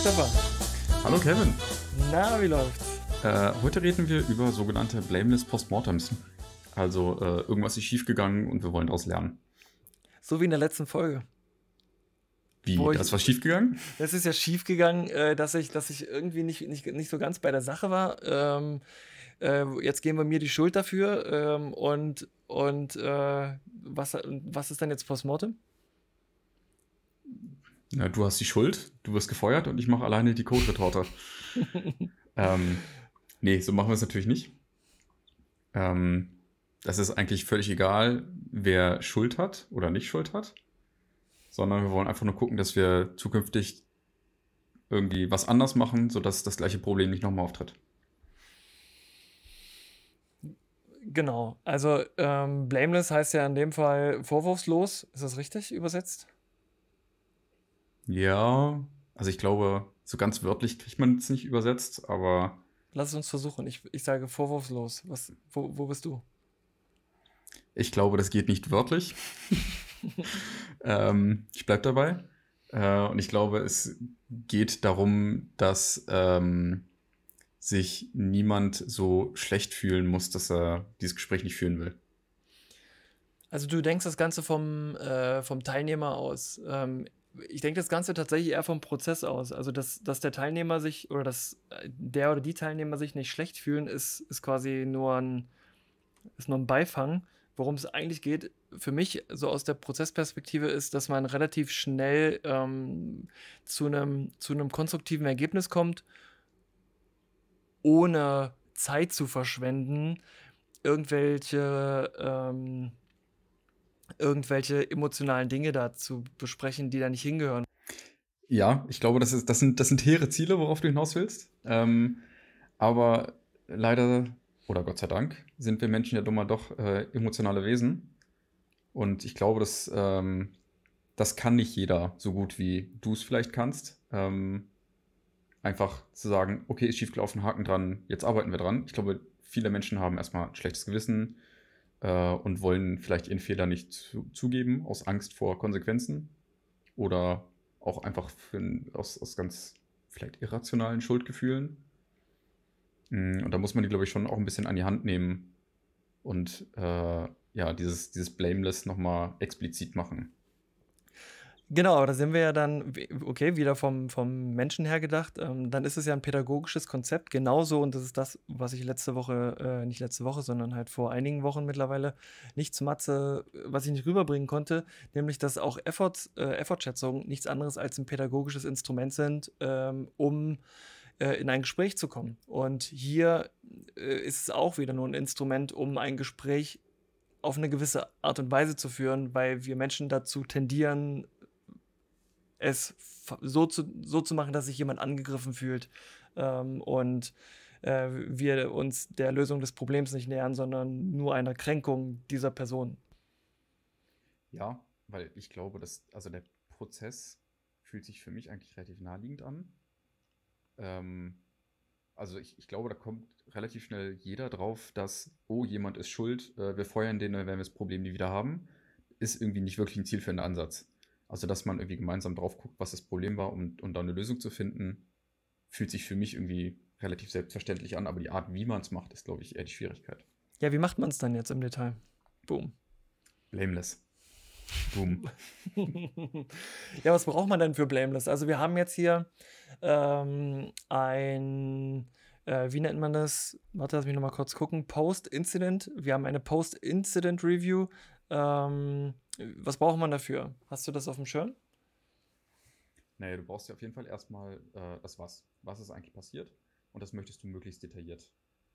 Stefan. Hallo Kevin. Na, wie läuft's? Äh, heute reden wir über sogenannte Blameless Postmortems. Also äh, irgendwas ist schiefgegangen und wir wollen daraus lernen. So wie in der letzten Folge. Wie? Wo das ich, war schiefgegangen? Das ist ja schiefgegangen, äh, dass, ich, dass ich irgendwie nicht, nicht, nicht so ganz bei der Sache war. Ähm, äh, jetzt geben wir mir die Schuld dafür. Ähm, und und äh, was, was ist dann jetzt Postmortem? Ja, du hast die Schuld, du wirst gefeuert und ich mache alleine die Code-Retorte. ähm, nee, so machen wir es natürlich nicht. Ähm, das ist eigentlich völlig egal, wer Schuld hat oder nicht Schuld hat, sondern wir wollen einfach nur gucken, dass wir zukünftig irgendwie was anders machen, sodass das gleiche Problem nicht nochmal auftritt. Genau, also ähm, blameless heißt ja in dem Fall vorwurfslos, ist das richtig übersetzt? Ja, also ich glaube, so ganz wörtlich kriegt man es nicht übersetzt, aber. Lass es uns versuchen. Ich, ich sage vorwurfslos. Was, wo, wo bist du? Ich glaube, das geht nicht wörtlich. ähm, ich bleibe dabei. Äh, und ich glaube, es geht darum, dass ähm, sich niemand so schlecht fühlen muss, dass er dieses Gespräch nicht führen will. Also du denkst das Ganze vom, äh, vom Teilnehmer aus. Ähm, ich denke das Ganze tatsächlich eher vom Prozess aus. Also, dass, dass der Teilnehmer sich oder dass der oder die Teilnehmer sich nicht schlecht fühlen, ist, ist quasi nur ein, ist nur ein Beifang. Worum es eigentlich geht, für mich, so aus der Prozessperspektive, ist, dass man relativ schnell ähm, zu einem zu einem konstruktiven Ergebnis kommt, ohne Zeit zu verschwenden, irgendwelche ähm, irgendwelche emotionalen Dinge da zu besprechen, die da nicht hingehören. Ja, ich glaube, das, ist, das, sind, das sind hehre Ziele, worauf du hinaus willst. Ähm, aber leider, oder Gott sei Dank, sind wir Menschen ja dummer doch äh, emotionale Wesen. Und ich glaube, dass, ähm, das kann nicht jeder so gut, wie du es vielleicht kannst. Ähm, einfach zu sagen, okay, ist schiefgelaufen, Haken dran, jetzt arbeiten wir dran. Ich glaube, viele Menschen haben erstmal ein schlechtes Gewissen, äh, und wollen vielleicht ihren Fehler nicht zu, zugeben aus Angst vor Konsequenzen oder auch einfach für, aus, aus ganz vielleicht irrationalen Schuldgefühlen. Mm, und da muss man die, glaube ich, schon auch ein bisschen an die Hand nehmen und äh, ja, dieses, dieses Blameless nochmal explizit machen. Genau, aber da sind wir ja dann, okay, wieder vom, vom Menschen her gedacht, ähm, dann ist es ja ein pädagogisches Konzept, genauso, und das ist das, was ich letzte Woche, äh, nicht letzte Woche, sondern halt vor einigen Wochen mittlerweile nicht zu Matze, was ich nicht rüberbringen konnte, nämlich, dass auch Effort, äh, Effortschätzungen nichts anderes als ein pädagogisches Instrument sind, ähm, um äh, in ein Gespräch zu kommen. Und hier äh, ist es auch wieder nur ein Instrument, um ein Gespräch auf eine gewisse Art und Weise zu führen, weil wir Menschen dazu tendieren, es so zu, so zu machen, dass sich jemand angegriffen fühlt ähm, und äh, wir uns der Lösung des Problems nicht nähern, sondern nur einer Kränkung dieser Person. Ja, weil ich glaube, dass, also der Prozess fühlt sich für mich eigentlich relativ naheliegend an. Ähm, also ich, ich glaube, da kommt relativ schnell jeder drauf, dass, oh, jemand ist schuld, äh, wir feuern den, dann werden wir das Problem nie wieder haben. Ist irgendwie nicht wirklich ein zielführender Ansatz. Also, dass man irgendwie gemeinsam drauf guckt, was das Problem war und, und dann eine Lösung zu finden, fühlt sich für mich irgendwie relativ selbstverständlich an, aber die Art, wie man es macht, ist, glaube ich, eher die Schwierigkeit. Ja, wie macht man es dann jetzt im Detail? Boom. Blameless. Boom. ja, was braucht man denn für Blameless? Also, wir haben jetzt hier ähm, ein, äh, wie nennt man das? Warte, lass mich nochmal kurz gucken. Post-Incident. Wir haben eine Post-Incident-Review. Ähm, was braucht man dafür? Hast du das auf dem Schirm? Naja, du brauchst ja auf jeden Fall erstmal äh, das Was. Was ist eigentlich passiert? Und das möchtest du möglichst detailliert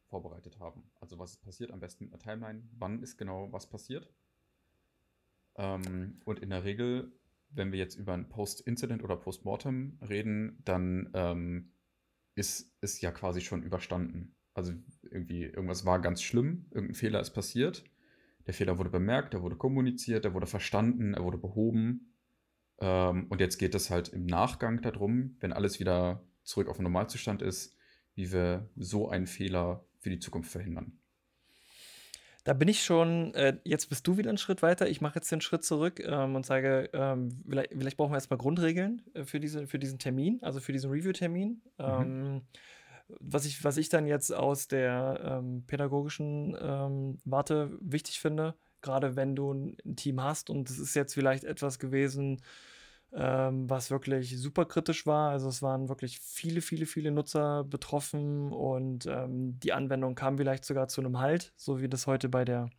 vorbereitet haben. Also was ist passiert? Am besten mit einer Timeline. Wann ist genau was passiert? Ähm, und in der Regel, wenn wir jetzt über ein Post-Incident oder Post-Mortem reden, dann ähm, ist es ja quasi schon überstanden. Also irgendwie, irgendwas war ganz schlimm, irgendein Fehler ist passiert der Fehler wurde bemerkt, er wurde kommuniziert, er wurde verstanden, er wurde behoben. Ähm, und jetzt geht es halt im Nachgang darum, wenn alles wieder zurück auf den Normalzustand ist, wie wir so einen Fehler für die Zukunft verhindern. Da bin ich schon, äh, jetzt bist du wieder einen Schritt weiter. Ich mache jetzt den Schritt zurück ähm, und sage, ähm, vielleicht, vielleicht, brauchen wir erstmal Grundregeln äh, für, diese, für diesen Termin, also für diesen Review-Termin. Mhm. Was, ich, was ich dann jetzt aus der ähm, pädagogischen ähm, Warte wichtig finde, gerade wenn du ein Team hast und es ist jetzt vielleicht etwas gewesen, ähm, was wirklich super kritisch war. Also es waren wirklich viele, viele, viele Nutzer betroffen und ähm, die Anwendung kam vielleicht sogar zu einem Halt, so wie das heute bei der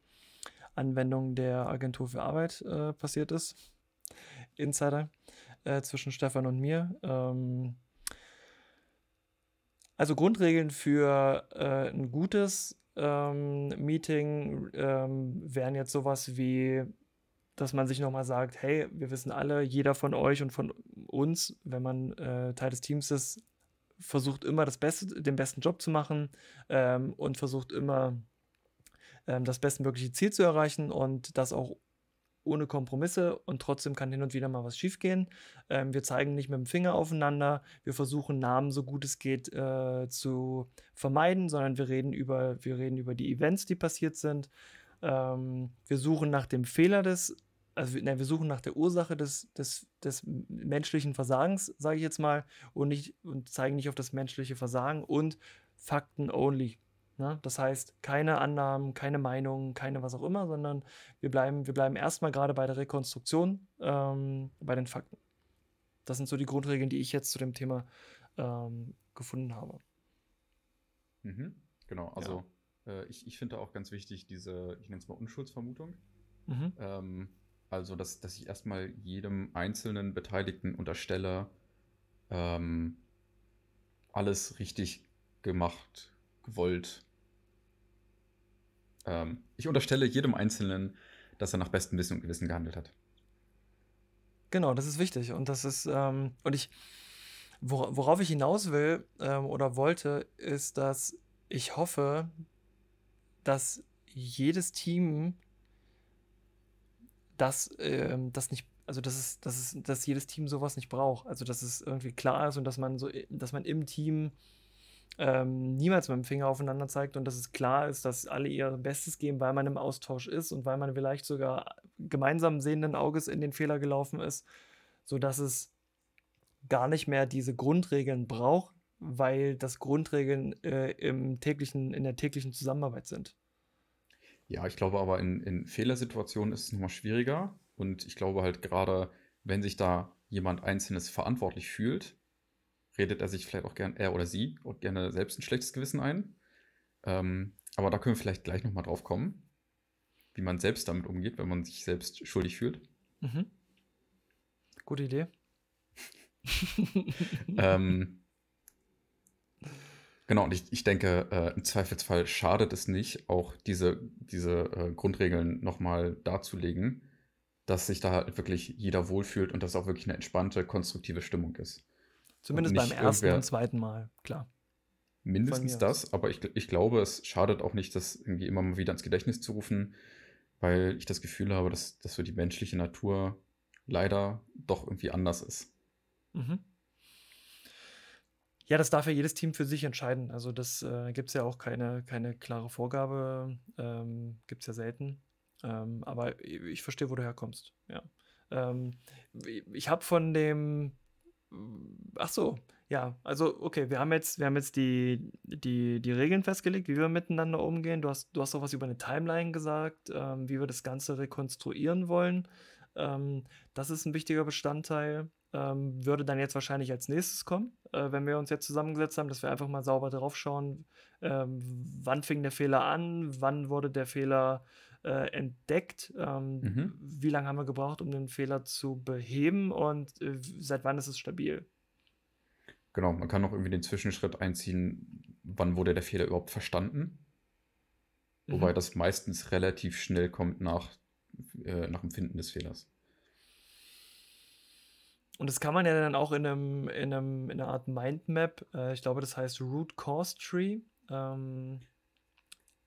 Anwendung der Agentur für Arbeit äh, passiert ist. Insider äh, zwischen Stefan und mir. Ähm, also Grundregeln für äh, ein gutes ähm, Meeting ähm, wären jetzt sowas wie dass man sich nochmal sagt, hey, wir wissen alle, jeder von euch und von uns, wenn man äh, Teil des Teams ist, versucht immer das Beste, den besten Job zu machen ähm, und versucht immer ähm, das bestmögliche Ziel zu erreichen und das auch ohne Kompromisse und trotzdem kann hin und wieder mal was schiefgehen. Ähm, wir zeigen nicht mit dem Finger aufeinander, wir versuchen Namen so gut es geht äh, zu vermeiden, sondern wir reden über, wir reden über die Events, die passiert sind. Ähm, wir suchen nach dem Fehler des also ne, wir suchen nach der Ursache des, des, des menschlichen Versagens, sage ich jetzt mal, und, nicht, und zeigen nicht auf das menschliche Versagen und Fakten only. Ne? Das heißt, keine Annahmen, keine Meinungen, keine was auch immer, sondern wir bleiben, wir bleiben erstmal gerade bei der Rekonstruktion, ähm, bei den Fakten. Das sind so die Grundregeln, die ich jetzt zu dem Thema ähm, gefunden habe. Mhm, genau, also ja. äh, ich, ich finde auch ganz wichtig diese, ich nenne es mal Unschuldsvermutung. Mhm. Ähm, also, dass, dass ich erstmal jedem einzelnen Beteiligten unterstelle, ähm, alles richtig gemacht, gewollt. Ähm, ich unterstelle jedem Einzelnen, dass er nach bestem Wissen und Gewissen gehandelt hat. Genau, das ist wichtig. Und das ist, ähm, und ich, worauf ich hinaus will ähm, oder wollte, ist, dass ich hoffe, dass jedes Team dass ähm, das nicht, also dass es, dass es, dass jedes Team sowas nicht braucht. Also dass es irgendwie klar ist und dass man so, dass man im Team ähm, niemals mit dem Finger aufeinander zeigt und dass es klar ist, dass alle ihr Bestes geben, weil man im Austausch ist und weil man vielleicht sogar gemeinsam sehenden Auges in den Fehler gelaufen ist, sodass es gar nicht mehr diese Grundregeln braucht, weil das Grundregeln äh, im täglichen, in der täglichen Zusammenarbeit sind. Ja, ich glaube aber in, in Fehlersituationen ist es nochmal schwieriger. Und ich glaube halt gerade, wenn sich da jemand Einzelnes verantwortlich fühlt, redet er sich vielleicht auch gern, er oder sie, auch gerne selbst ein schlechtes Gewissen ein. Ähm, aber da können wir vielleicht gleich nochmal drauf kommen, wie man selbst damit umgeht, wenn man sich selbst schuldig fühlt. Mhm. Gute Idee. ähm, Genau, und ich, ich denke, äh, im Zweifelsfall schadet es nicht, auch diese, diese äh, Grundregeln nochmal darzulegen, dass sich da halt wirklich jeder wohlfühlt und dass auch wirklich eine entspannte, konstruktive Stimmung ist. Zumindest beim ersten und zweiten Mal, klar. Mindestens das, aber ich, ich glaube, es schadet auch nicht, das irgendwie immer mal wieder ins Gedächtnis zu rufen, weil ich das Gefühl habe, dass, dass so die menschliche Natur leider doch irgendwie anders ist. Mhm. Ja, das darf ja jedes Team für sich entscheiden. Also das äh, gibt es ja auch keine, keine klare Vorgabe, ähm, gibt es ja selten. Ähm, aber ich verstehe, wo du herkommst. Ja. Ähm, ich habe von dem, ach so, ja, also okay, wir haben jetzt, wir haben jetzt die, die, die Regeln festgelegt, wie wir miteinander umgehen. Du hast, du hast auch was über eine Timeline gesagt, ähm, wie wir das Ganze rekonstruieren wollen. Ähm, das ist ein wichtiger Bestandteil ähm, würde dann jetzt wahrscheinlich als nächstes kommen, äh, wenn wir uns jetzt zusammengesetzt haben, dass wir einfach mal sauber drauf schauen, ähm, wann fing der Fehler an, wann wurde der Fehler äh, entdeckt, ähm, mhm. wie lange haben wir gebraucht, um den Fehler zu beheben und äh, seit wann ist es stabil. Genau, man kann noch irgendwie den Zwischenschritt einziehen, wann wurde der Fehler überhaupt verstanden. Mhm. Wobei das meistens relativ schnell kommt nach, äh, nach dem Finden des Fehlers. Und das kann man ja dann auch in, einem, in, einem, in einer Art Mindmap, äh, ich glaube, das heißt Root Cause Tree. Ähm,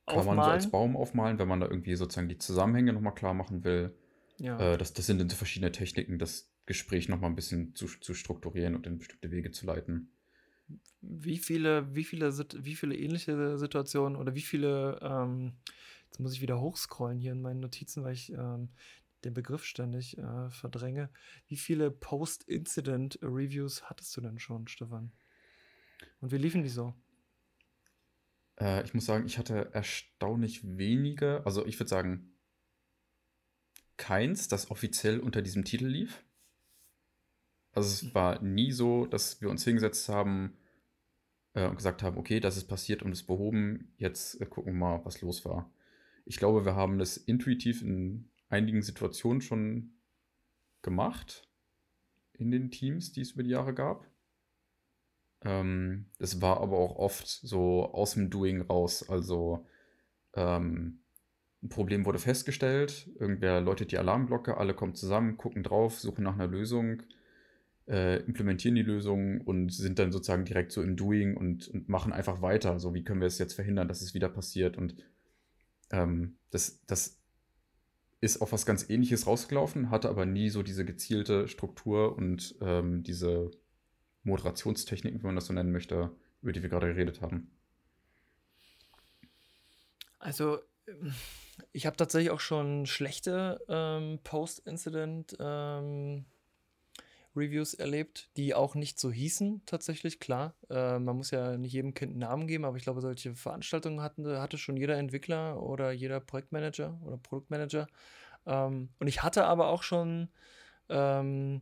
kann aufmalen. man so als Baum aufmalen, wenn man da irgendwie sozusagen die Zusammenhänge nochmal klar machen will. Ja. Äh, das, das sind dann so verschiedene Techniken, das Gespräch nochmal ein bisschen zu, zu strukturieren und in bestimmte Wege zu leiten. Wie viele, wie viele, wie viele ähnliche Situationen oder wie viele ähm, Jetzt muss ich wieder hochscrollen hier in meinen Notizen, weil ich ähm, den Begriff ständig äh, verdränge. Wie viele Post-Incident-Reviews hattest du denn schon, Stefan? Und wie liefen die so? Äh, ich muss sagen, ich hatte erstaunlich wenige. Also ich würde sagen, keins, das offiziell unter diesem Titel lief. Also es war nie so, dass wir uns hingesetzt haben äh, und gesagt haben, okay, das ist passiert und ist behoben, jetzt äh, gucken wir mal, was los war. Ich glaube, wir haben das intuitiv in einigen Situationen schon gemacht in den Teams, die es über die Jahre gab. Ähm, es war aber auch oft so aus dem Doing raus. Also ähm, ein Problem wurde festgestellt, irgendwer läutet die Alarmglocke, alle kommen zusammen, gucken drauf, suchen nach einer Lösung, äh, implementieren die Lösung und sind dann sozusagen direkt so im Doing und, und machen einfach weiter. So, wie können wir es jetzt verhindern, dass es wieder passiert? Und ähm, das, das ist auf was ganz ähnliches rausgelaufen, hatte aber nie so diese gezielte Struktur und ähm, diese Moderationstechniken, wenn man das so nennen möchte, über die wir gerade geredet haben. Also, ich habe tatsächlich auch schon schlechte ähm, Post-Incident ähm, Reviews erlebt, die auch nicht so hießen, tatsächlich, klar. Äh, man muss ja nicht jedem Kind einen Namen geben, aber ich glaube, solche Veranstaltungen hatten, hatte schon jeder Entwickler oder jeder Projektmanager oder Produktmanager. Ähm, und ich hatte aber auch schon ähm,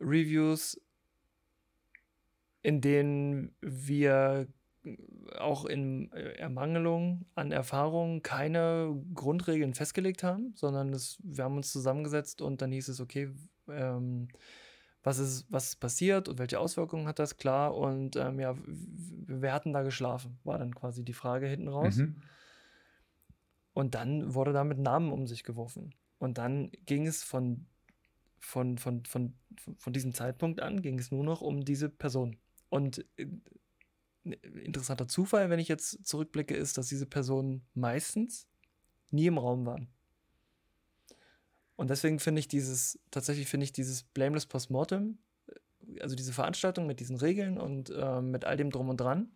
Reviews, in denen wir auch in Ermangelung an Erfahrung keine Grundregeln festgelegt haben, sondern das, wir haben uns zusammengesetzt und dann hieß es, okay, ähm, was ist, was ist passiert und welche Auswirkungen hat das, klar. Und ähm, ja, wir hatten da geschlafen, war dann quasi die Frage hinten raus. Mhm. Und dann wurde da mit Namen um sich geworfen. Und dann ging es von, von, von, von, von diesem Zeitpunkt an, ging es nur noch um diese Person. Und äh, interessanter Zufall, wenn ich jetzt zurückblicke, ist, dass diese Personen meistens nie im Raum waren. Und deswegen finde ich dieses, tatsächlich finde ich dieses Blameless Postmortem, äh, also diese Veranstaltung mit diesen Regeln und äh, mit all dem drum und dran,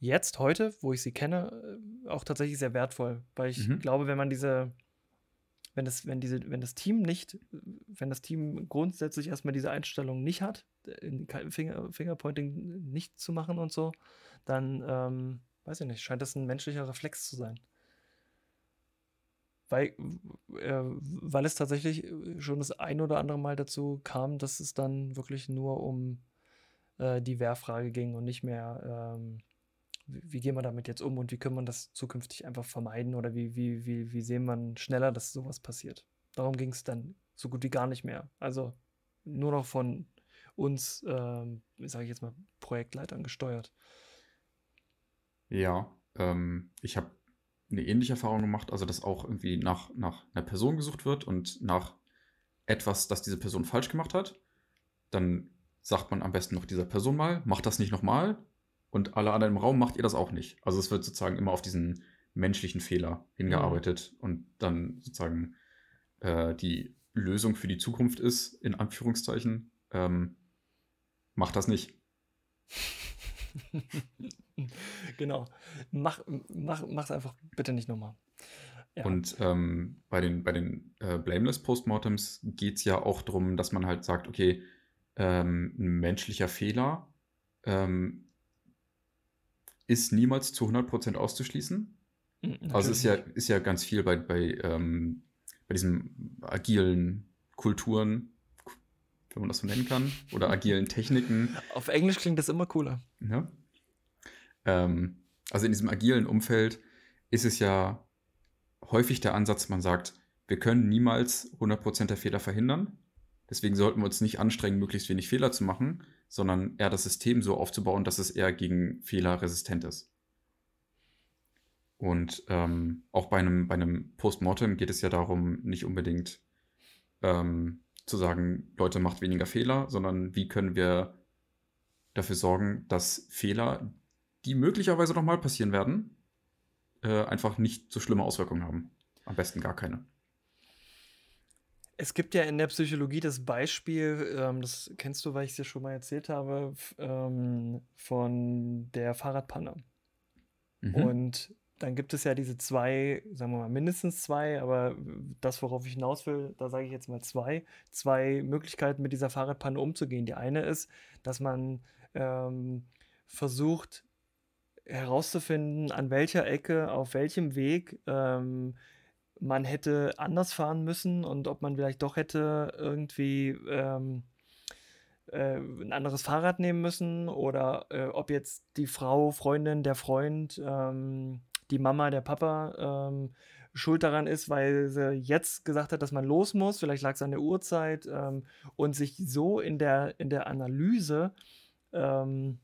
jetzt, heute, wo ich sie kenne, äh, auch tatsächlich sehr wertvoll. Weil ich mhm. glaube, wenn man diese, wenn das, wenn diese, wenn das Team nicht, wenn das Team grundsätzlich erstmal diese Einstellung nicht hat, Finger, Fingerpointing nicht zu machen und so, dann, ähm, weiß ich nicht, scheint das ein menschlicher Reflex zu sein. Weil, äh, weil es tatsächlich schon das ein oder andere Mal dazu kam, dass es dann wirklich nur um äh, die Wehrfrage ging und nicht mehr, ähm, wie, gehen wir damit jetzt um und wie können wir das zukünftig einfach vermeiden oder wie, wie, wie, wie sehen wir schneller, dass sowas passiert. Darum ging es dann so gut wie gar nicht mehr. Also nur noch von uns, ähm, sage ich jetzt mal, Projektleitern gesteuert. Ja, ähm, ich habe eine ähnliche Erfahrung gemacht, also dass auch irgendwie nach, nach einer Person gesucht wird und nach etwas, das diese Person falsch gemacht hat. Dann sagt man am besten noch dieser Person mal, macht das nicht nochmal und alle anderen im Raum macht ihr das auch nicht. Also es wird sozusagen immer auf diesen menschlichen Fehler hingearbeitet mhm. und dann sozusagen äh, die Lösung für die Zukunft ist, in Anführungszeichen, ähm, macht das nicht. genau. Mach, mach, mach's einfach bitte nicht nochmal. Ja. Und ähm, bei den, bei den äh, Blameless Postmortems geht es ja auch darum, dass man halt sagt, okay, ähm, ein menschlicher Fehler ähm, ist niemals zu 100% auszuschließen. Natürlich hm, also ist ja, ist ja ganz viel bei, bei, ähm, bei diesen agilen Kulturen, wenn man das so nennen kann, oder agilen Techniken. Auf Englisch klingt das immer cooler. Ja. Ähm, also in diesem agilen Umfeld ist es ja häufig der Ansatz, man sagt, wir können niemals 100% der Fehler verhindern. Deswegen sollten wir uns nicht anstrengen, möglichst wenig Fehler zu machen, sondern eher das System so aufzubauen, dass es eher gegen Fehler resistent ist. Und ähm, auch bei einem, bei einem Postmortem geht es ja darum, nicht unbedingt ähm, zu sagen, Leute, macht weniger Fehler, sondern wie können wir dafür sorgen, dass Fehler, die möglicherweise nochmal passieren werden, äh, einfach nicht so schlimme Auswirkungen haben. Am besten gar keine. Es gibt ja in der Psychologie das Beispiel, ähm, das kennst du, weil ich es dir schon mal erzählt habe, ähm, von der Fahrradpanne. Mhm. Und dann gibt es ja diese zwei, sagen wir mal mindestens zwei, aber das, worauf ich hinaus will, da sage ich jetzt mal zwei, zwei Möglichkeiten mit dieser Fahrradpanne umzugehen. Die eine ist, dass man ähm, versucht herauszufinden, an welcher Ecke, auf welchem Weg ähm, man hätte anders fahren müssen und ob man vielleicht doch hätte irgendwie ähm, äh, ein anderes Fahrrad nehmen müssen oder äh, ob jetzt die Frau, Freundin, der Freund, ähm, die Mama, der Papa ähm, schuld daran ist, weil sie jetzt gesagt hat, dass man los muss, vielleicht lag es an der Uhrzeit ähm, und sich so in der, in der Analyse ähm,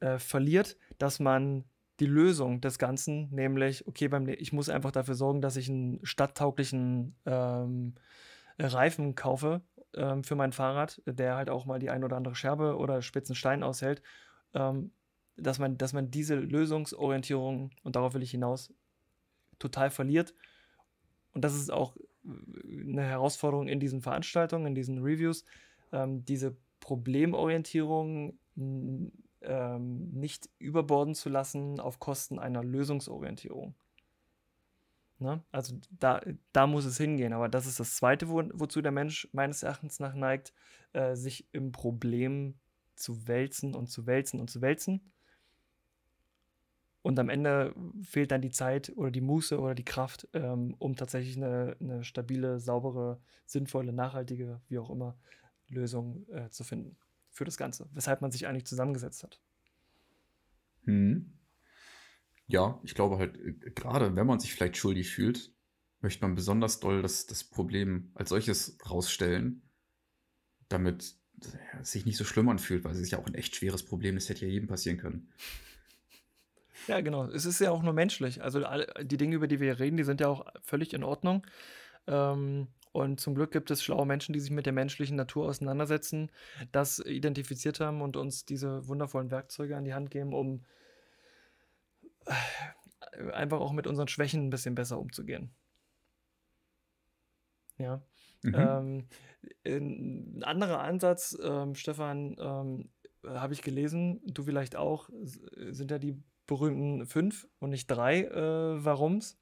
äh, verliert, dass man die Lösung des Ganzen, nämlich, okay, beim, ich muss einfach dafür sorgen, dass ich einen stadttauglichen ähm, Reifen kaufe ähm, für mein Fahrrad, der halt auch mal die ein oder andere Scherbe oder spitzen Stein aushält, ähm, dass, man, dass man diese Lösungsorientierung, und darauf will ich hinaus, total verliert. Und das ist auch äh, eine Herausforderung in diesen Veranstaltungen, in diesen Reviews, ähm, diese Problemorientierung ähm, nicht überborden zu lassen auf Kosten einer Lösungsorientierung. Ne? Also da, da muss es hingehen. Aber das ist das Zweite, wo, wozu der Mensch meines Erachtens nach neigt, äh, sich im Problem zu wälzen und zu wälzen und zu wälzen. Und am Ende fehlt dann die Zeit oder die Muße oder die Kraft, ähm, um tatsächlich eine, eine, stabile, saubere, sinnvolle, nachhaltige, wie auch immer, Lösung äh, zu finden für das Ganze. Weshalb man sich eigentlich zusammengesetzt hat. Hm. Ja, ich glaube halt, äh, gerade wenn man sich vielleicht schuldig fühlt, möchte man besonders doll das, das Problem als solches rausstellen, damit es sich nicht so schlimm anfühlt, weil es ist ja auch ein echt schweres Problem, das hätte ja jedem passieren können. Ja, genau. Es ist ja auch nur menschlich. Also alle, die Dinge, über die wir hier reden, die sind ja auch völlig in Ordnung. Ähm, und zum Glück gibt es schlaue Menschen, die sich mit der menschlichen Natur auseinandersetzen, das identifiziert haben und uns diese wundervollen Werkzeuge an die Hand geben, um äh, einfach auch mit unseren Schwächen ein bisschen besser umzugehen. Ja. Mhm. Ähm, ein anderer Ansatz, ähm, Stefan, ähm, habe ich gelesen, du vielleicht auch, sind ja die berühmten fünf und nicht drei äh, Warums.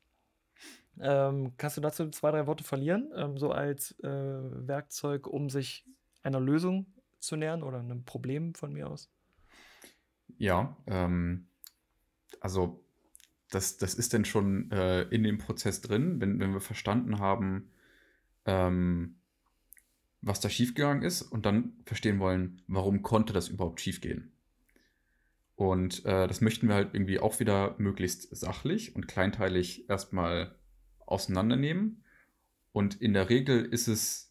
Ähm, kannst du dazu zwei, drei Worte verlieren, ähm, so als äh, Werkzeug, um sich einer Lösung zu nähern oder einem Problem von mir aus? Ja, ähm, also das, das ist denn schon äh, in dem Prozess drin, wenn, wenn wir verstanden haben, ähm, was da schiefgegangen ist und dann verstehen wollen, warum konnte das überhaupt schiefgehen. Und äh, das möchten wir halt irgendwie auch wieder möglichst sachlich und kleinteilig erstmal auseinandernehmen. Und in der Regel ist es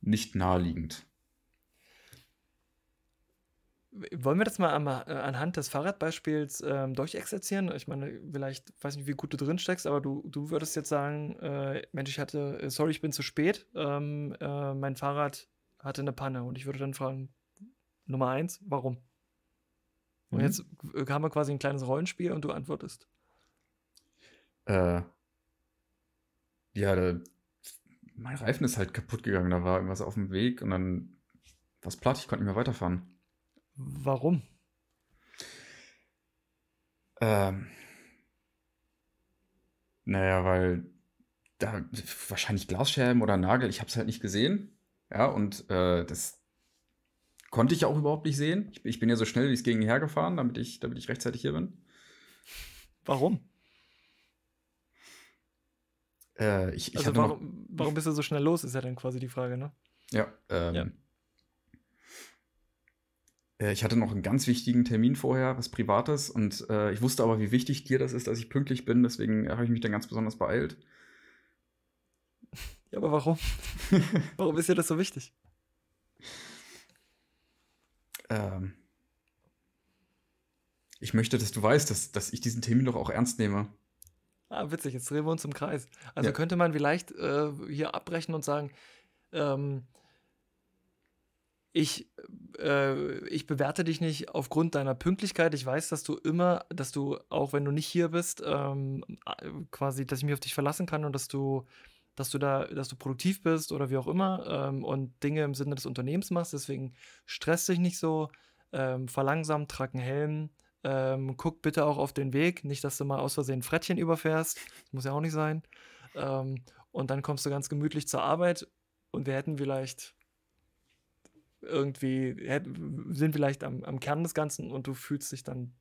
nicht naheliegend. Wollen wir das mal äh, anhand des Fahrradbeispiels ähm, durchexerzieren? Ich meine, vielleicht, weiß nicht, wie gut du drin steckst, aber du, du würdest jetzt sagen, äh, Mensch, ich hatte, äh, sorry, ich bin zu spät, ähm, äh, mein Fahrrad hatte eine Panne. Und ich würde dann fragen, Nummer eins, warum? Und mhm. jetzt haben wir quasi ein kleines Rollenspiel und du antwortest. Äh, ja, der, mein Reifen ist halt kaputt gegangen, da war irgendwas auf dem Weg und dann war es platt, ich konnte nicht mehr weiterfahren. Warum? Ähm, naja, weil da wahrscheinlich Glasscherben oder Nagel, ich habe es halt nicht gesehen. Ja, und äh, das konnte ich auch überhaupt nicht sehen. Ich, ich bin ja so schnell wie es gegen hergefahren, damit ich, damit ich rechtzeitig hier bin. Warum? Äh, ich, ich also warum, noch, warum bist du so schnell los, ist ja dann quasi die Frage, ne? Ja, ähm, ja. Äh, ich hatte noch einen ganz wichtigen Termin vorher, was Privates, und äh, ich wusste aber, wie wichtig dir das ist, dass ich pünktlich bin, deswegen habe ich mich dann ganz besonders beeilt. Ja, aber warum? warum ist dir das so wichtig? Ähm, ich möchte, dass du weißt, dass, dass ich diesen Termin doch auch ernst nehme. Ah, witzig, jetzt drehen wir uns im Kreis. Also ja. könnte man vielleicht äh, hier abbrechen und sagen, ähm, ich, äh, ich bewerte dich nicht aufgrund deiner Pünktlichkeit. Ich weiß, dass du immer, dass du, auch wenn du nicht hier bist, ähm, quasi, dass ich mich auf dich verlassen kann und dass du, dass du da, dass du produktiv bist oder wie auch immer ähm, und Dinge im Sinne des Unternehmens machst. Deswegen stress dich nicht so, ähm, verlangsam, trag einen Helm, Ähm, guck bitte auch auf den Weg, nicht, dass du mal aus Versehen Frettchen überfährst. Das muss ja auch nicht sein. Ähm, und dann kommst du ganz gemütlich zur Arbeit und wir hätten vielleicht irgendwie, sind vielleicht am, am Kern des Ganzen und du fühlst dich dann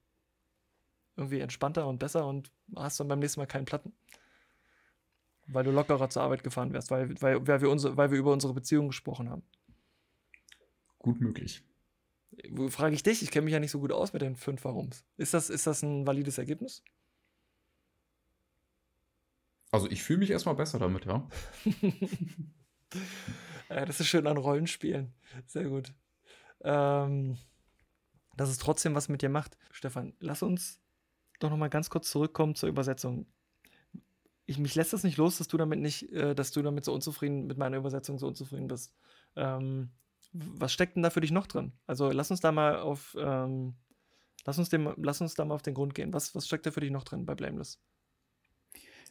irgendwie entspannter und besser und hast dann beim nächsten Mal keinen Platten. Weil du lockerer zur Arbeit gefahren wärst, weil, weil, weil, wir, unsere, weil wir über unsere Beziehung gesprochen haben. Gut möglich. Frage ich dich, ich kenne mich ja nicht so gut aus mit den fünf Warums. Ist das, ist das ein valides Ergebnis? Also ich fühle mich erstmal besser damit, ja. ja. Das ist schön an Rollenspielen. Sehr gut. Ähm, dass es trotzdem was mit dir macht. Stefan, lass uns doch noch mal ganz kurz zurückkommen zur Übersetzung. Ich, mich lässt das nicht los, dass du damit nicht, äh, dass du damit so unzufrieden, mit meiner Übersetzung so unzufrieden bist. Ähm, was steckt denn da für dich noch drin? Also lass uns da mal auf, ähm, lass, uns dem, lass uns da mal auf den Grund gehen. Was, was steckt da für dich noch drin bei Blameless?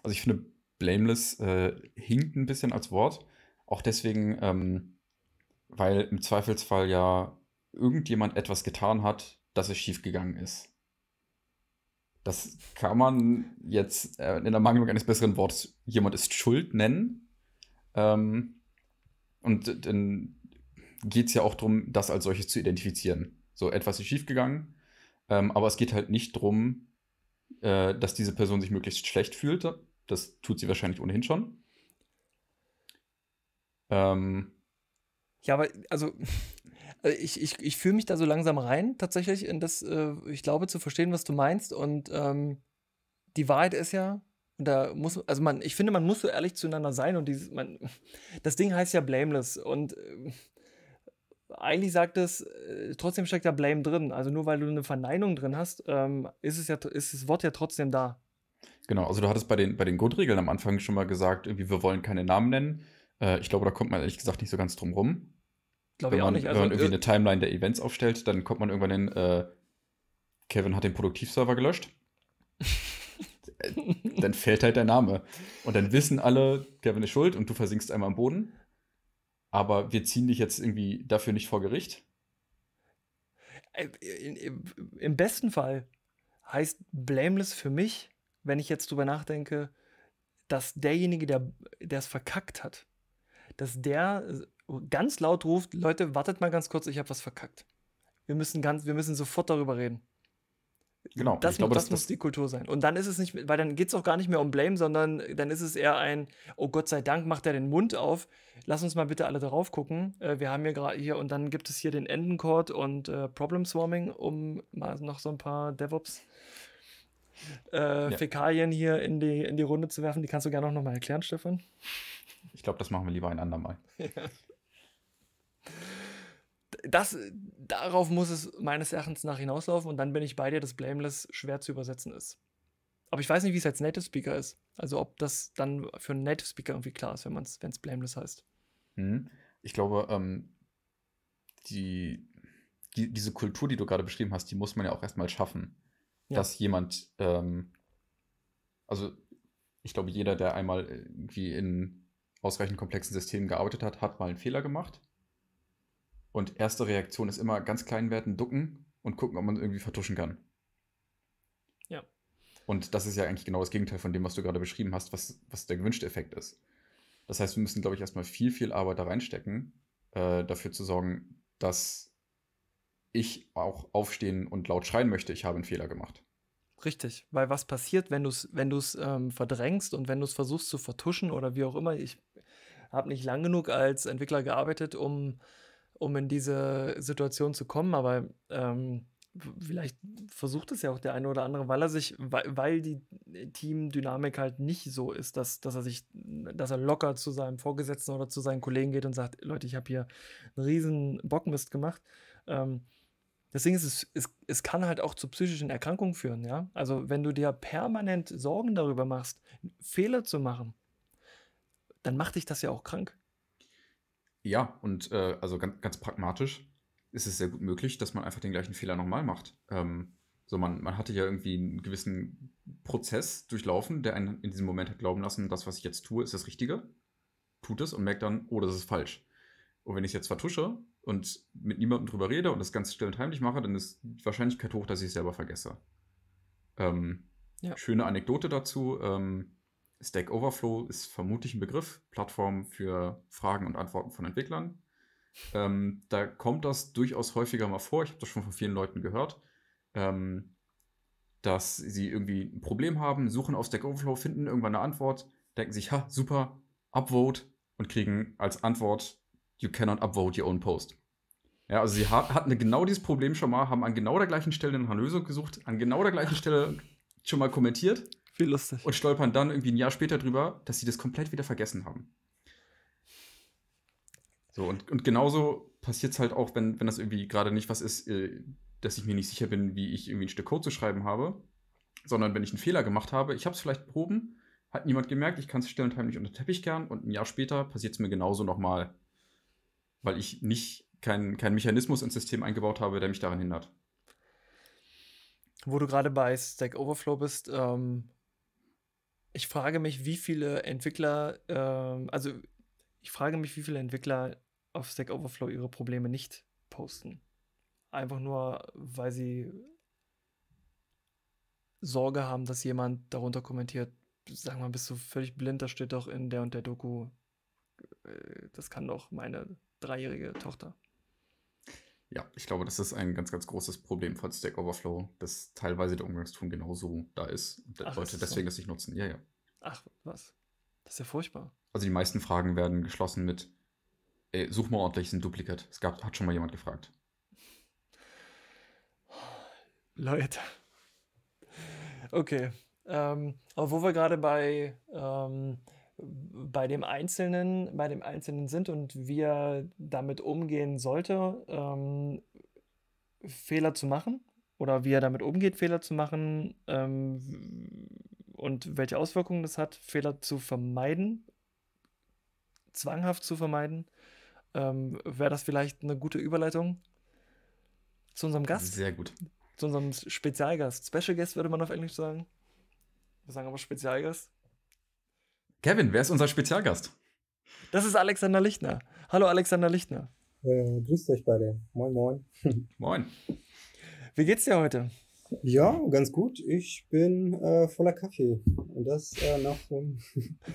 Also ich finde, Blameless äh, hinkt ein bisschen als Wort. Auch deswegen, ähm, weil im Zweifelsfall ja irgendjemand etwas getan hat, dass es schiefgegangen ist. Das kann man jetzt äh, in der Mangelung eines besseren Wortes, jemand ist schuld nennen. Ähm, und dann geht es ja auch darum, das als solches zu identifizieren. So, etwas ist schiefgegangen, ähm, aber es geht halt nicht darum, äh, dass diese Person sich möglichst schlecht fühlt. Das tut sie wahrscheinlich ohnehin schon. Ähm, ja, aber also äh, ich, ich, ich fühle mich da so langsam rein, tatsächlich, in das, äh, ich glaube, zu verstehen, was du meinst. Und ähm, die Wahrheit ist ja, und da muss, also man, ich finde, man muss so ehrlich zueinander sein und dieses, man, das Ding heißt ja blameless. Und äh, eigentlich sagt es, äh, trotzdem steckt da Blame drin. Also nur weil du eine Verneinung drin hast, ähm, ist, es ja, ist das Wort ja trotzdem da. Genau, also du hattest bei den, bei den Grundregeln am Anfang schon mal gesagt, irgendwie, wir wollen keine Namen nennen. Äh, ich glaube, da kommt man ehrlich gesagt nicht so ganz drum rum. Glaube ich auch nicht. Also, wenn man irgendwie äh, eine Timeline der Events aufstellt, dann kommt man irgendwann in, äh, Kevin hat den Produktivserver gelöscht. dann fällt halt der Name. Und dann wissen alle, Kevin ist schuld und du versinkst einmal am Boden aber wir ziehen dich jetzt irgendwie dafür nicht vor Gericht? Äh, Im besten Fall heißt blameless für mich, wenn ich jetzt drüber nachdenke, dass derjenige, der es verkackt hat, dass der ganz laut ruft, Leute, wartet mal ganz kurz, ich habe was verkackt. Wir müssen ganz, wir müssen sofort darüber reden. Genau. Das, glaube, das, das muss die Kultur sein. Und dann ist es nicht, weil dann geht es auch gar nicht mehr um Blame, sondern dann ist es eher ein, oh Gott sei Dank macht er den Mund auf. Lass uns mal bitte alle darauf gucken. Äh, wir haben hier gerade hier und dann gibt es hier den Endencode und äh, Problem Swarming, um mal noch so ein paar DevOps äh, ja. Fäkalien hier in die, in die Runde zu werfen. Die kannst du gerne noch mal erklären, Stefan. Ich glaube, das machen wir lieber ein andermal. ja das, darauf muss es meines Erachtens nach hinauslaufen und dann bin ich bei dir, dass Blameless schwer zu übersetzen ist. Aber ich weiß nicht, wie es als Native Speaker ist. Also ob das dann für einen Native Speaker irgendwie klar ist, wenn es Blameless heißt. Mhm. Ich glaube, ähm, die, die, diese Kultur, die du gerade beschrieben hast, die muss man ja auch erstmal schaffen. Ja. Dass jemand, ähm, also ich glaube, jeder, der einmal irgendwie in ausreichend komplexen Systemen gearbeitet hat, hat mal einen Fehler gemacht und erste Reaktion ist immer ganz kleinen Werten ducken und gucken, ob man irgendwie vertuschen kann. Ja. Und das ist ja eigentlich genau das Gegenteil von dem, was du gerade beschrieben hast, was, was der gewünschte Effekt ist. Das heißt, wir müssen, glaube ich, erstmal viel, viel Arbeit da reinstecken, äh, dafür zu sorgen, dass ich auch aufstehen und laut schreien möchte, ich habe einen Fehler gemacht. Richtig, weil was passiert, wenn du es wenn ähm, verdrängst und wenn du es versuchst zu vertuschen oder wie auch immer. Ich habe nicht lang genug als Entwickler gearbeitet, um um in diese Situation zu kommen, aber ähm, vielleicht versucht es ja auch der eine oder andere, weil er sich, weil, weil die Teamdynamik halt nicht so ist, dass, dass er sich, dass er locker zu seinem Vorgesetzten oder zu seinen Kollegen geht und sagt, Leute, ich habe hier einen riesen Bockmist gemacht. Ähm, Deswegen ist es, es, es kann halt auch zu psychischen Erkrankungen führen, ja. Also wenn du dir permanent Sorgen darüber machst, Fehler zu machen, dann macht dich das ja auch krank. Ja, und äh, also ganz, ganz pragmatisch ist es sehr gut möglich, dass man einfach den gleichen Fehler nochmal macht. Ähm, so, man, man hatte ja irgendwie einen gewissen Prozess durchlaufen, der einen in diesem Moment hat glauben lassen, das, was ich jetzt tue, ist das Richtige. Tut es und merkt dann, oh, das ist falsch. Und wenn ich es jetzt vertusche und mit niemandem drüber rede und das Ganze still und heimlich mache, dann ist die Wahrscheinlichkeit hoch, dass ich es selber vergesse. Ähm, ja. Schöne Anekdote dazu. Ähm, Stack Overflow ist vermutlich ein Begriff, Plattform für Fragen und Antworten von Entwicklern. Ähm, da kommt das durchaus häufiger mal vor. Ich habe das schon von vielen Leuten gehört, ähm, dass sie irgendwie ein Problem haben, suchen auf Stack Overflow, finden irgendwann eine Antwort, denken sich, ha, super, upvote und kriegen als Antwort, you cannot upvote your own post. Ja, also sie hatten genau dieses Problem schon mal, haben an genau der gleichen Stelle einer Lösung gesucht, an genau der gleichen Stelle schon mal kommentiert. Wie lustig. Und stolpern dann irgendwie ein Jahr später drüber, dass sie das komplett wieder vergessen haben. So, und, und genauso passiert es halt auch, wenn, wenn das irgendwie gerade nicht was ist, äh, dass ich mir nicht sicher bin, wie ich irgendwie ein Stück Code zu schreiben habe, sondern wenn ich einen Fehler gemacht habe, ich habe es vielleicht proben, hat niemand gemerkt, ich kann es still und heimlich unter Teppich kehren und ein Jahr später passiert es mir genauso nochmal, weil ich nicht keinen kein Mechanismus ins System eingebaut habe, der mich daran hindert. Wo du gerade bei Stack Overflow bist, ähm, ich frage mich, wie viele Entwickler, ähm, also ich frage mich, wie viele Entwickler auf Stack Overflow ihre Probleme nicht posten. Einfach nur, weil sie Sorge haben, dass jemand darunter kommentiert, sag mal, bist du völlig blind, das steht doch in der und der Doku. Äh, das kann doch meine dreijährige Tochter. Ja, ich glaube, das ist ein ganz, ganz großes Problem von Stack Overflow, dass teilweise der Umgangston genauso da ist und Ach, Leute deswegen so? das nicht nutzen. Ja, ja. Ach, was? Das ist ja furchtbar. Also die meisten Fragen werden geschlossen mit, ey, such mal ordentlich, ist ein Duplikat. Es gab, hat schon mal jemand gefragt. Leute. Okay. Ähm, aber wo wir gerade bei, ähm, bei dem Einzelnen, bei dem Einzelnen sind und wie er damit umgehen sollte, ähm, Fehler zu machen oder wie er damit umgeht, Fehler zu machen ähm, und welche Auswirkungen das hat, Fehler zu vermeiden, zwanghaft zu vermeiden, ähm, wäre das vielleicht eine gute Überleitung zu unserem Gast. Sehr gut. Zu unserem Spezialgast. Special Guest würde man auf Englisch sagen. Wir sagen aber Spezialgast. Kevin, wer ist unser Spezialgast? Das ist Alexander Lichtner. Hallo Alexander Lichtner. Äh, grüßt euch beide. Moin, moin. moin. Wie geht's dir heute? Ja, ganz gut. Ich bin äh, voller Kaffee. Und das äh, nach um,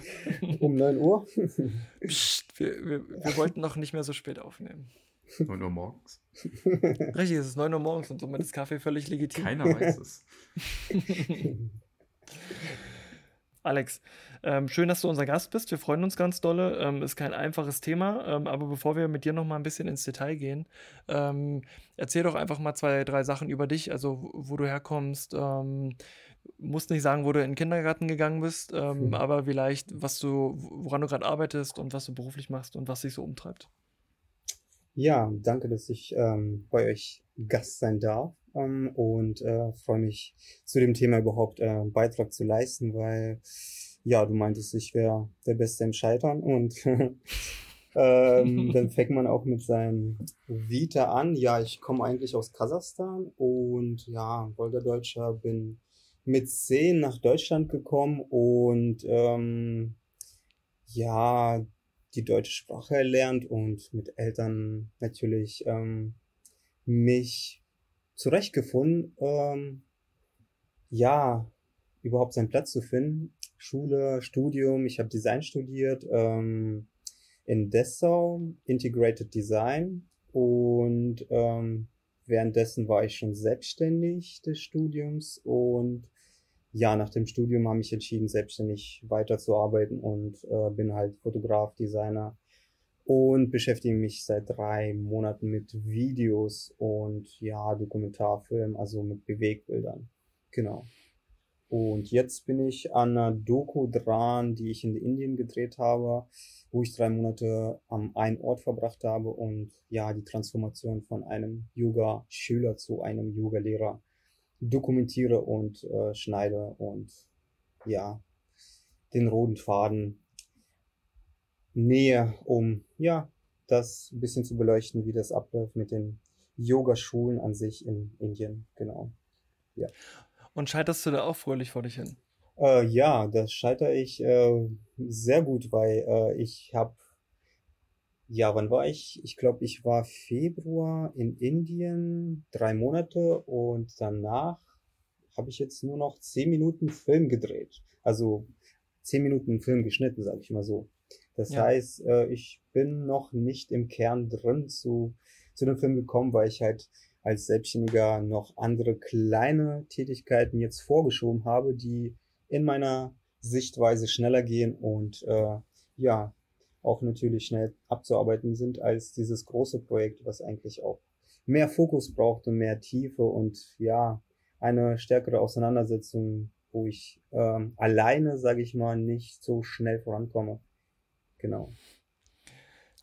um 9 Uhr. Psst, wir, wir, wir wollten noch nicht mehr so spät aufnehmen. 9 Uhr morgens. Richtig, es ist 9 Uhr morgens und somit ist Kaffee völlig legitim. Keiner weiß es. Alex, ähm, schön, dass du unser Gast bist. Wir freuen uns ganz dolle. Ähm, ist kein einfaches Thema, ähm, aber bevor wir mit dir noch mal ein bisschen ins Detail gehen, ähm, erzähl doch einfach mal zwei, drei Sachen über dich, also wo du herkommst. Ähm, musst nicht sagen, wo du in den Kindergarten gegangen bist, mhm. aber vielleicht, was du, woran du gerade arbeitest und was du beruflich machst und was dich so umtreibt. Ja, danke, dass ich ähm, bei euch Gast sein darf ähm, und äh, freue mich zu dem Thema überhaupt äh, einen Beitrag zu leisten, weil ja, du meintest, ich wäre der Beste im Scheitern und ähm, dann fängt man auch mit seinem Vita an. Ja, ich komme eigentlich aus Kasachstan und ja, wollte Deutscher, bin mit zehn nach Deutschland gekommen und ähm, ja, die deutsche Sprache erlernt und mit Eltern natürlich ähm, mich zurechtgefunden, ähm, ja, überhaupt seinen Platz zu finden. Schule, Studium, ich habe Design studiert ähm, in Dessau, Integrated Design. Und ähm, währenddessen war ich schon selbstständig des Studiums. Und ja, nach dem Studium habe ich entschieden, selbstständig weiterzuarbeiten und äh, bin halt Fotograf, Designer und beschäftige mich seit drei Monaten mit Videos und ja, Dokumentarfilm, also mit Bewegbildern. Genau. Und jetzt bin ich an einer Doku dran, die ich in Indien gedreht habe, wo ich drei Monate am einen Ort verbracht habe und ja, die Transformation von einem Yoga-Schüler zu einem Yoga-Lehrer dokumentiere und äh, schneide und ja, den roten Faden näher, um ja, das ein bisschen zu beleuchten, wie das abläuft mit den Yogaschulen an sich in Indien. Genau. Ja. Und scheiterst du da auch fröhlich vor dich hin? Äh, ja, das scheitere ich äh, sehr gut, weil äh, ich habe ja, wann war ich? Ich glaube, ich war Februar in Indien, drei Monate und danach habe ich jetzt nur noch zehn Minuten Film gedreht. Also zehn Minuten Film geschnitten, sage ich mal so. Das Ja. heißt, äh, ich bin noch nicht im Kern drin zu, zu dem Film gekommen, weil ich halt als Selbstständiger noch andere kleine Tätigkeiten jetzt vorgeschoben habe, die in meiner Sichtweise schneller gehen und äh, ja, auch natürlich schnell abzuarbeiten sind als dieses große Projekt, was eigentlich auch mehr Fokus braucht und mehr Tiefe und ja, eine stärkere Auseinandersetzung, wo ich ähm, alleine, sage ich mal, nicht so schnell vorankomme. Genau.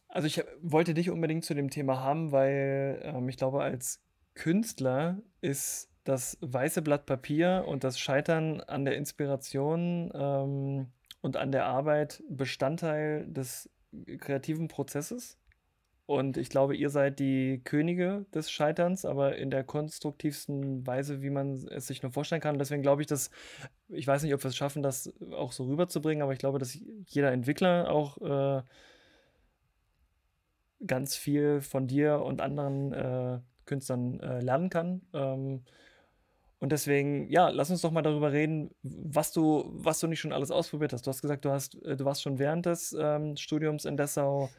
Also ich wollte dich unbedingt zu dem Thema haben, weil ähm, ich glaube, als Künstler ist das weiße Blatt Papier und das Scheitern an der Inspiration ähm, und an der Arbeit Bestandteil des kreativen Prozesses. Und ich glaube, ihr seid die Könige des Scheiterns, aber in der konstruktivsten Weise, wie man es sich nur vorstellen kann. Deswegen glaube ich, dass, ich weiß nicht, ob wir es schaffen, das auch so rüberzubringen, aber ich glaube, dass jeder Entwickler auch äh, ganz viel von dir und anderen äh, Künstlern äh, lernen kann. Ähm, und deswegen, ja, lass uns doch mal darüber reden, was du, was du nicht schon alles ausprobiert hast. Du hast gesagt, du hast, äh, du warst schon während des ähm, Studiums in Dessau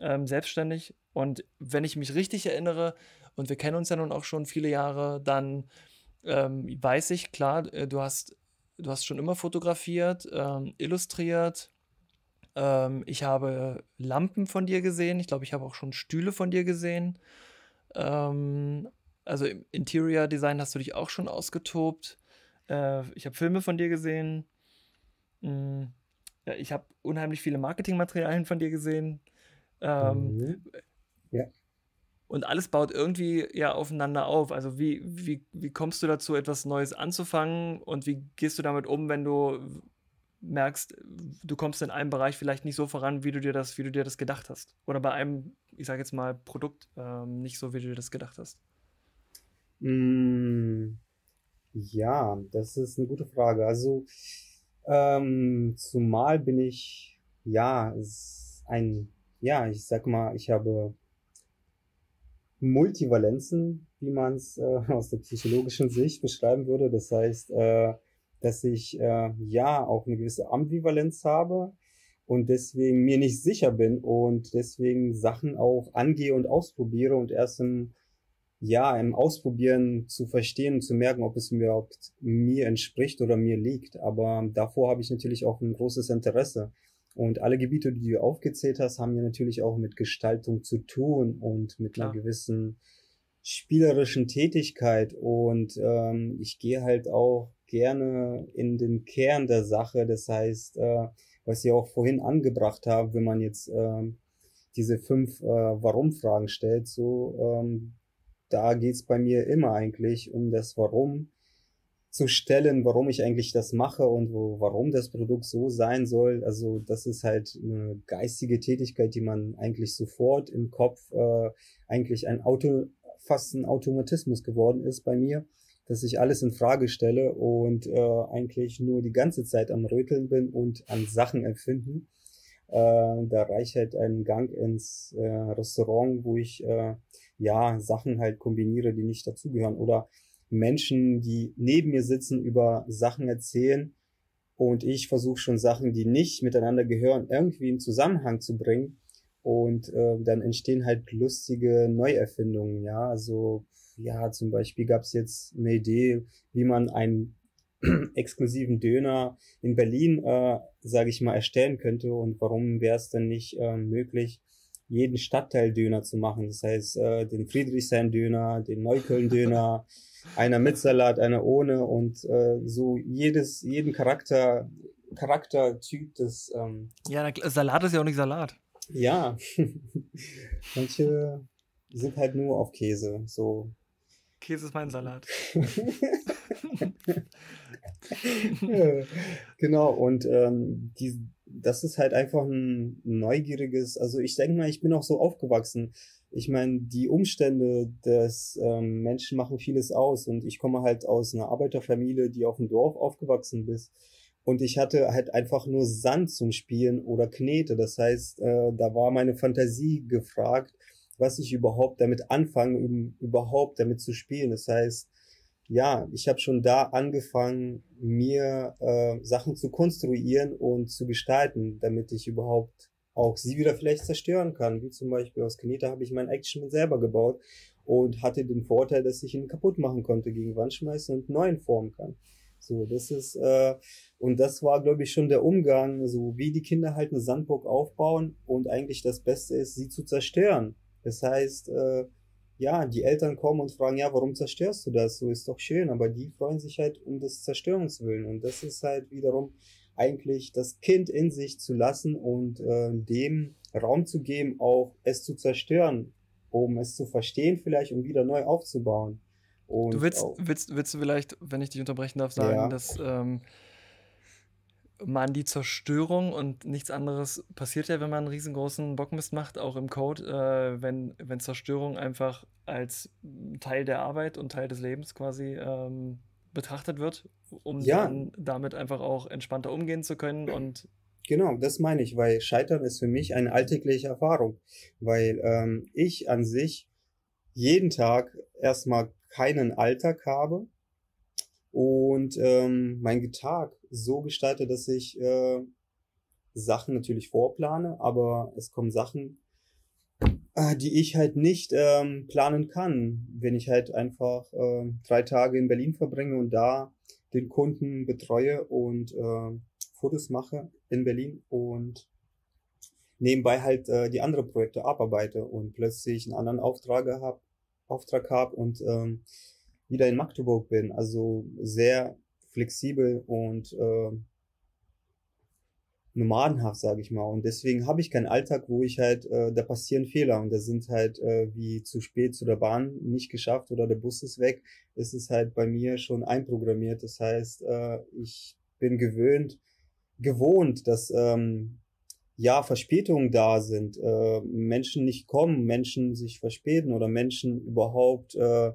ähm, selbstständig. Und wenn ich mich richtig erinnere, und wir kennen uns ja nun auch schon viele Jahre, dann ähm, weiß ich, klar, äh, du hast, du hast schon immer fotografiert, ähm, illustriert. Ähm, ich habe Lampen von dir gesehen. Ich glaube, ich habe auch schon Stühle von dir gesehen. Ähm, also im Interior Design hast du dich auch schon ausgetobt. Äh, ich habe Filme von dir gesehen. Mm, ja, ich habe unheimlich viele Marketingmaterialien von dir gesehen. Ähm, Mhm. Ja. und alles baut irgendwie ja aufeinander auf. Also wie, wie, wie kommst du dazu, etwas Neues anzufangen und wie gehst du damit um, wenn du merkst, du kommst in einem Bereich vielleicht nicht so voran, wie du dir das, wie du dir das gedacht hast? Oder bei einem, ich sage jetzt mal, Produkt ähm, nicht so, wie du dir das gedacht hast? Mm, ja, das ist eine gute Frage. Also, ähm, zumal bin ich, ja, es ist ein, ja, ich sag mal, ich habe Multivalenzen, wie man es äh, aus der psychologischen Sicht beschreiben würde. Das heißt, äh, dass ich äh, ja auch eine gewisse Ambivalenz habe und deswegen mir nicht sicher bin und deswegen Sachen auch angehe und ausprobiere und erst im ja, im Ausprobieren zu verstehen und zu merken, ob es mir überhaupt mir entspricht oder mir liegt. Aber davor habe ich natürlich auch ein großes Interesse. Und alle Gebiete, die du aufgezählt hast, haben ja natürlich auch mit Gestaltung zu tun und mit einer Klar. gewissen spielerischen Tätigkeit. Und ähm, ich gehe halt auch gerne in den Kern der Sache. Das heißt, äh, was ich auch vorhin angebracht habe, wenn man jetzt ähm, diese fünf äh, Warum-Fragen stellt, so ähm, da geht's bei mir immer eigentlich um das Warum zu stellen, warum ich eigentlich das mache und wo, warum das Produkt so sein soll. Also das ist halt eine geistige Tätigkeit, die man eigentlich sofort im Kopf äh, eigentlich ein Auto, fast ein Automatismus geworden ist bei mir, dass ich alles in Frage stelle und äh, eigentlich nur die ganze Zeit am Röteln bin und an Sachen empfinden. Äh, da reicht halt ein Gang ins äh, Restaurant, wo ich äh, ja Sachen halt kombiniere, die nicht dazugehören. Oder Menschen, die neben mir sitzen, über Sachen erzählen und ich versuche schon Sachen, die nicht miteinander gehören, irgendwie in Zusammenhang zu bringen. Und äh, dann entstehen halt lustige Neuerfindungen, ja. Also, ja, zum Beispiel gab es jetzt eine Idee, wie man einen exklusiven Döner in Berlin, äh, sage ich mal, erstellen könnte. Und warum wäre es denn nicht äh, möglich, jeden Stadtteil Döner zu machen? Das heißt, äh, den Friedrichshain-Döner, den Neukölln-Döner, einer mit Salat, einer ohne und äh, so jedes, jeden Charakter, Charaktertyp des, ähm, Ja, Salat ist ja auch nicht Salat. ja, manche sind halt nur auf Käse, so. Käse ist mein Salat. genau, und ähm, die, das ist halt einfach ein neugieriges, also ich denke mal, ich bin auch so aufgewachsen. Ich meine, die Umstände des ähm, Menschen machen vieles aus und ich komme halt aus einer Arbeiterfamilie, die auf dem Dorf aufgewachsen ist. und ich hatte halt einfach nur Sand zum Spielen oder Knete. Das heißt, äh, da war meine Fantasie gefragt, was ich überhaupt damit anfange, um überhaupt damit zu spielen. Das heißt, ja, ich habe schon da angefangen, mir äh, Sachen zu konstruieren und zu gestalten, damit ich überhaupt auch sie wieder vielleicht zerstören kann. Wie zum Beispiel aus Knete habe ich mein Action selber gebaut und hatte den Vorteil, dass ich ihn kaputt machen konnte, gegen Wand schmeißen und neuen formen kann. So, das ist, äh, und das war, glaube ich, schon der Umgang, so wie die Kinder halt eine Sandburg aufbauen und eigentlich das Beste ist, sie zu zerstören. Das heißt, äh, ja, die Eltern kommen und fragen, ja, warum zerstörst du das? So ist doch schön, aber die freuen sich halt um des Zerstörungswillen. Und das ist halt wiederum eigentlich das Kind in sich zu lassen und äh, dem Raum zu geben, auch es zu zerstören, um es zu verstehen vielleicht und wieder neu aufzubauen. Und du willst, willst, willst du vielleicht, wenn ich dich unterbrechen darf, sagen, ja. dass ähm, man die Zerstörung und nichts anderes passiert ja, wenn man einen riesengroßen Bockmist macht, auch im Code, äh, wenn, wenn Zerstörung einfach als Teil der Arbeit und Teil des Lebens quasi ähm, betrachtet wird, um ja. dann damit einfach auch entspannter umgehen zu können und Genau, das meine ich, weil Scheitern ist für mich eine alltägliche Erfahrung, weil ähm, ich an sich jeden Tag erstmal keinen Alltag habe und ähm, mein Tag so gestalte, dass ich äh, Sachen natürlich vorplane, aber es kommen Sachen, die ich halt nicht ähm, planen kann, wenn ich halt einfach äh, drei Tage in Berlin verbringe und da den Kunden betreue und äh, Fotos mache in Berlin und nebenbei halt äh, die anderen Projekte abarbeite und plötzlich einen anderen Auftrag habe Auftrag habe und ähm, wieder in Magdeburg bin. Also sehr flexibel und äh, nomadenhaft, sage ich mal. Und deswegen habe ich keinen Alltag, wo ich halt, äh, da passieren Fehler und da sind halt äh, wie zu spät zu der Bahn nicht geschafft oder der Bus ist weg. Es ist halt bei mir schon einprogrammiert. Das heißt, äh, ich bin gewöhnt, gewohnt, dass ähm, ja, Verspätungen da sind, äh, Menschen nicht kommen, Menschen sich verspäten oder Menschen überhaupt äh,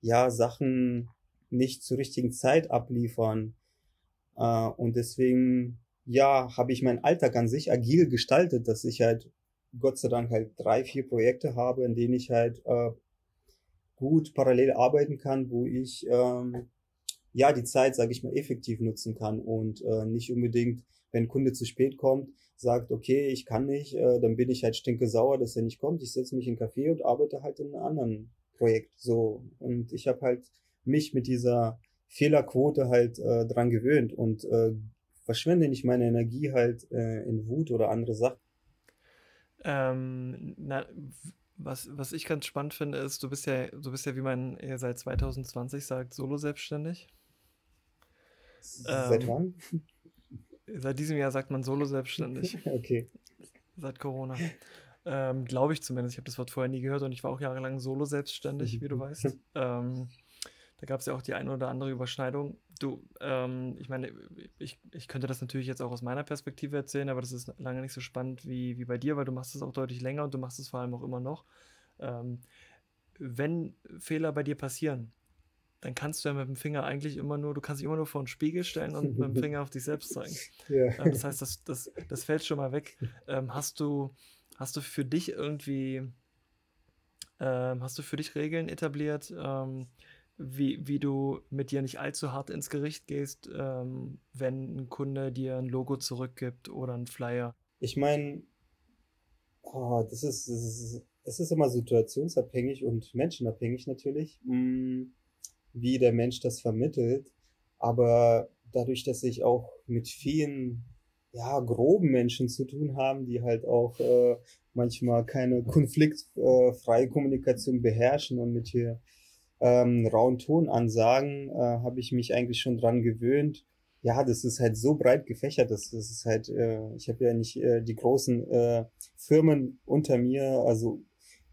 ja Sachen nicht zur richtigen Zeit abliefern. Äh, und deswegen, ja, habe ich meinen Alltag an sich agil gestaltet, dass ich halt Gott sei Dank halt drei, vier Projekte habe, in denen ich halt äh, gut parallel arbeiten kann, wo ich ähm, ja die Zeit, sage ich mal, effektiv nutzen kann und äh, nicht unbedingt, wenn ein Kunde zu spät kommt, sagt, okay, ich kann nicht, äh, dann bin ich halt stinke sauer, dass er nicht kommt. Ich setze mich in einen Café und arbeite halt in einem anderen Projekt. So. Und ich habe halt mich mit dieser Fehlerquote halt äh, dran gewöhnt und äh, verschwende nicht meine Energie halt äh, in Wut oder andere Sachen. Ähm, na, was, was ich ganz spannend finde, ist, du bist ja, du bist ja, wie man seit 2020 sagt, solo selbstständig. Seit ähm, wann? Seit diesem Jahr sagt man solo selbstständig. okay. Seit Corona. Ähm, Glaube ich zumindest. Ich habe das Wort vorher nie gehört und ich war auch jahrelang solo selbstständig, wie du weißt. ähm, da gab es ja auch die eine oder andere Überschneidung. Du, ähm, ich meine, ich, ich könnte das natürlich jetzt auch aus meiner Perspektive erzählen, aber das ist lange nicht so spannend wie, wie bei dir, weil du machst es auch deutlich länger und du machst es vor allem auch immer noch. Ähm, wenn Fehler bei dir passieren, dann kannst du ja mit dem Finger eigentlich immer nur, du kannst dich immer nur vor den Spiegel stellen und mit dem Finger auf dich selbst zeigen. Ja. Ähm, das heißt, das, das, das fällt schon mal weg. Ähm, hast du, hast du für dich irgendwie, ähm, hast du für dich Regeln etabliert, wie, wie du mit dir nicht allzu hart ins Gericht gehst, ähm, wenn ein Kunde dir ein Logo zurückgibt oder ein Flyer? Ich meine, oh, das, ist, das, ist, das ist immer situationsabhängig und menschenabhängig natürlich. Mm wie der Mensch das vermittelt. Aber dadurch, dass ich auch mit vielen ja, groben Menschen zu tun haben, die halt auch äh, manchmal keine konfliktfreie Kommunikation beherrschen und mit hier ähm, rauen Ton ansagen, äh, habe ich mich eigentlich schon dran gewöhnt. Ja, das ist halt so breit gefächert, das, das ist halt, äh, ich habe ja nicht äh, die großen äh, Firmen unter mir, also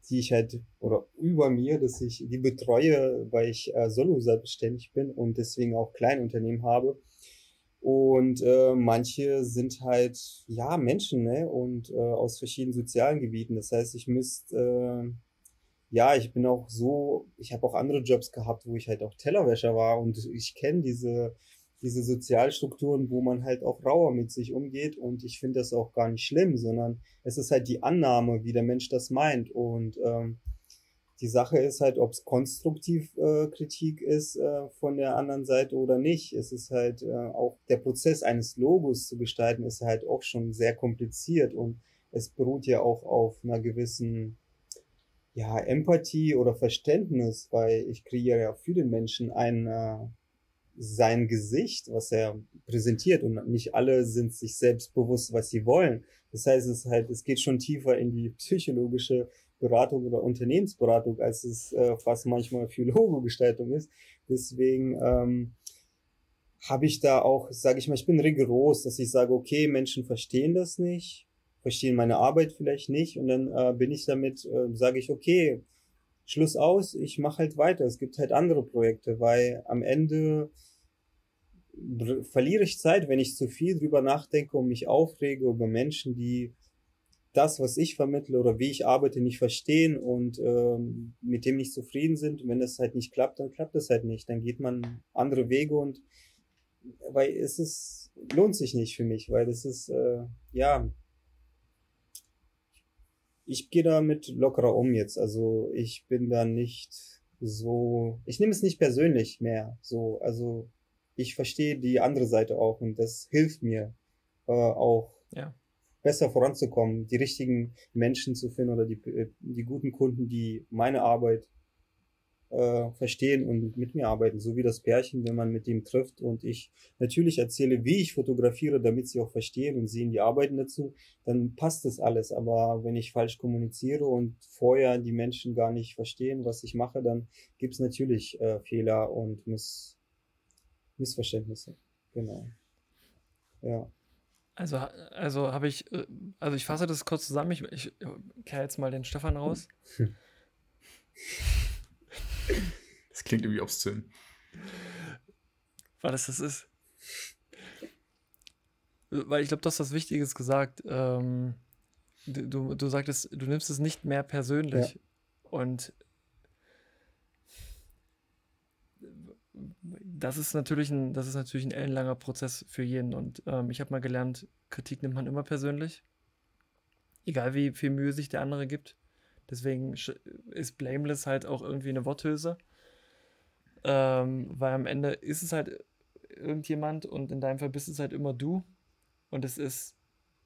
die ich halt oder über mir, dass ich die betreue, weil ich äh, solo selbstständig bin und deswegen auch Kleinunternehmen habe. Und äh, manche sind halt ja Menschen, ne? Und äh, aus verschiedenen sozialen Gebieten. Das heißt, ich müsste äh, ja, ich bin auch so, ich habe auch andere Jobs gehabt, wo ich halt auch Tellerwäscher war und ich kenne diese diese Sozialstrukturen, wo man halt auch rauer mit sich umgeht. Und ich finde das auch gar nicht schlimm, sondern es ist halt die Annahme, wie der Mensch das meint. Und ähm, die Sache ist halt, ob es konstruktiv äh, Kritik ist äh, von der anderen Seite oder nicht. Es ist halt äh, auch der Prozess eines Logos zu gestalten, ist halt auch schon sehr kompliziert und es beruht ja auch auf einer gewissen ja, Empathie oder Verständnis, weil ich kreiere ja für den Menschen ein äh, sein Gesicht, was er präsentiert und nicht alle sind sich selbst bewusst, was sie wollen. Das heißt, es halt, es geht schon tiefer in die psychologische Beratung oder Unternehmensberatung, als es äh, fast manchmal für Logo-Gestaltung ist. Deswegen ähm, habe ich da auch, sage ich mal, ich bin rigoros, dass ich sage, okay, Menschen verstehen das nicht, verstehen meine Arbeit vielleicht nicht und dann äh, bin ich damit, äh, sage ich, okay, Schluss aus, ich mache halt weiter. Es gibt halt andere Projekte, weil am Ende verliere ich Zeit, wenn ich zu viel drüber nachdenke und mich aufrege über Menschen, die das, was ich vermittle oder wie ich arbeite, nicht verstehen und ähm, mit dem nicht zufrieden sind. wenn das halt nicht klappt, dann klappt das halt nicht. Dann geht man andere Wege und weil es ist, lohnt sich nicht für mich, weil das ist, äh, ja, ich gehe damit lockerer um jetzt. Also ich bin da nicht so, ich nehme es nicht persönlich mehr. So, also ich verstehe die andere Seite auch und das hilft mir äh, auch ja. besser voranzukommen, die richtigen Menschen zu finden oder die, äh, die guten Kunden, die meine Arbeit äh, verstehen und mit mir arbeiten, so wie das Pärchen, wenn man mit ihm trifft und ich natürlich erzähle, wie ich fotografiere, damit sie auch verstehen und sehen, die arbeiten dazu, dann passt das alles. Aber wenn ich falsch kommuniziere und vorher die Menschen gar nicht verstehen, was ich mache, dann gibt es natürlich äh, Fehler und Miss Missverständnisse. Genau. Ja. Also, also habe ich, äh, also ich fasse das kurz zusammen. Ich, ich kehre jetzt mal den Stefan raus. Das klingt irgendwie obszön. Weil das das ist. Weil ich glaube, du hast was Wichtiges gesagt. Ähm, du, du sagtest, du nimmst es nicht mehr persönlich. Ja. Und das ist natürlich ein, das ist natürlich ein ellenlanger Prozess für jeden. Und ähm, ich habe mal gelernt, Kritik nimmt man immer persönlich. Egal wie viel Mühe sich der andere gibt. Deswegen ist Blameless halt auch irgendwie eine Worthülse. Ähm, weil am Ende ist es halt irgendjemand und in deinem Fall bist es halt immer du. Und es ist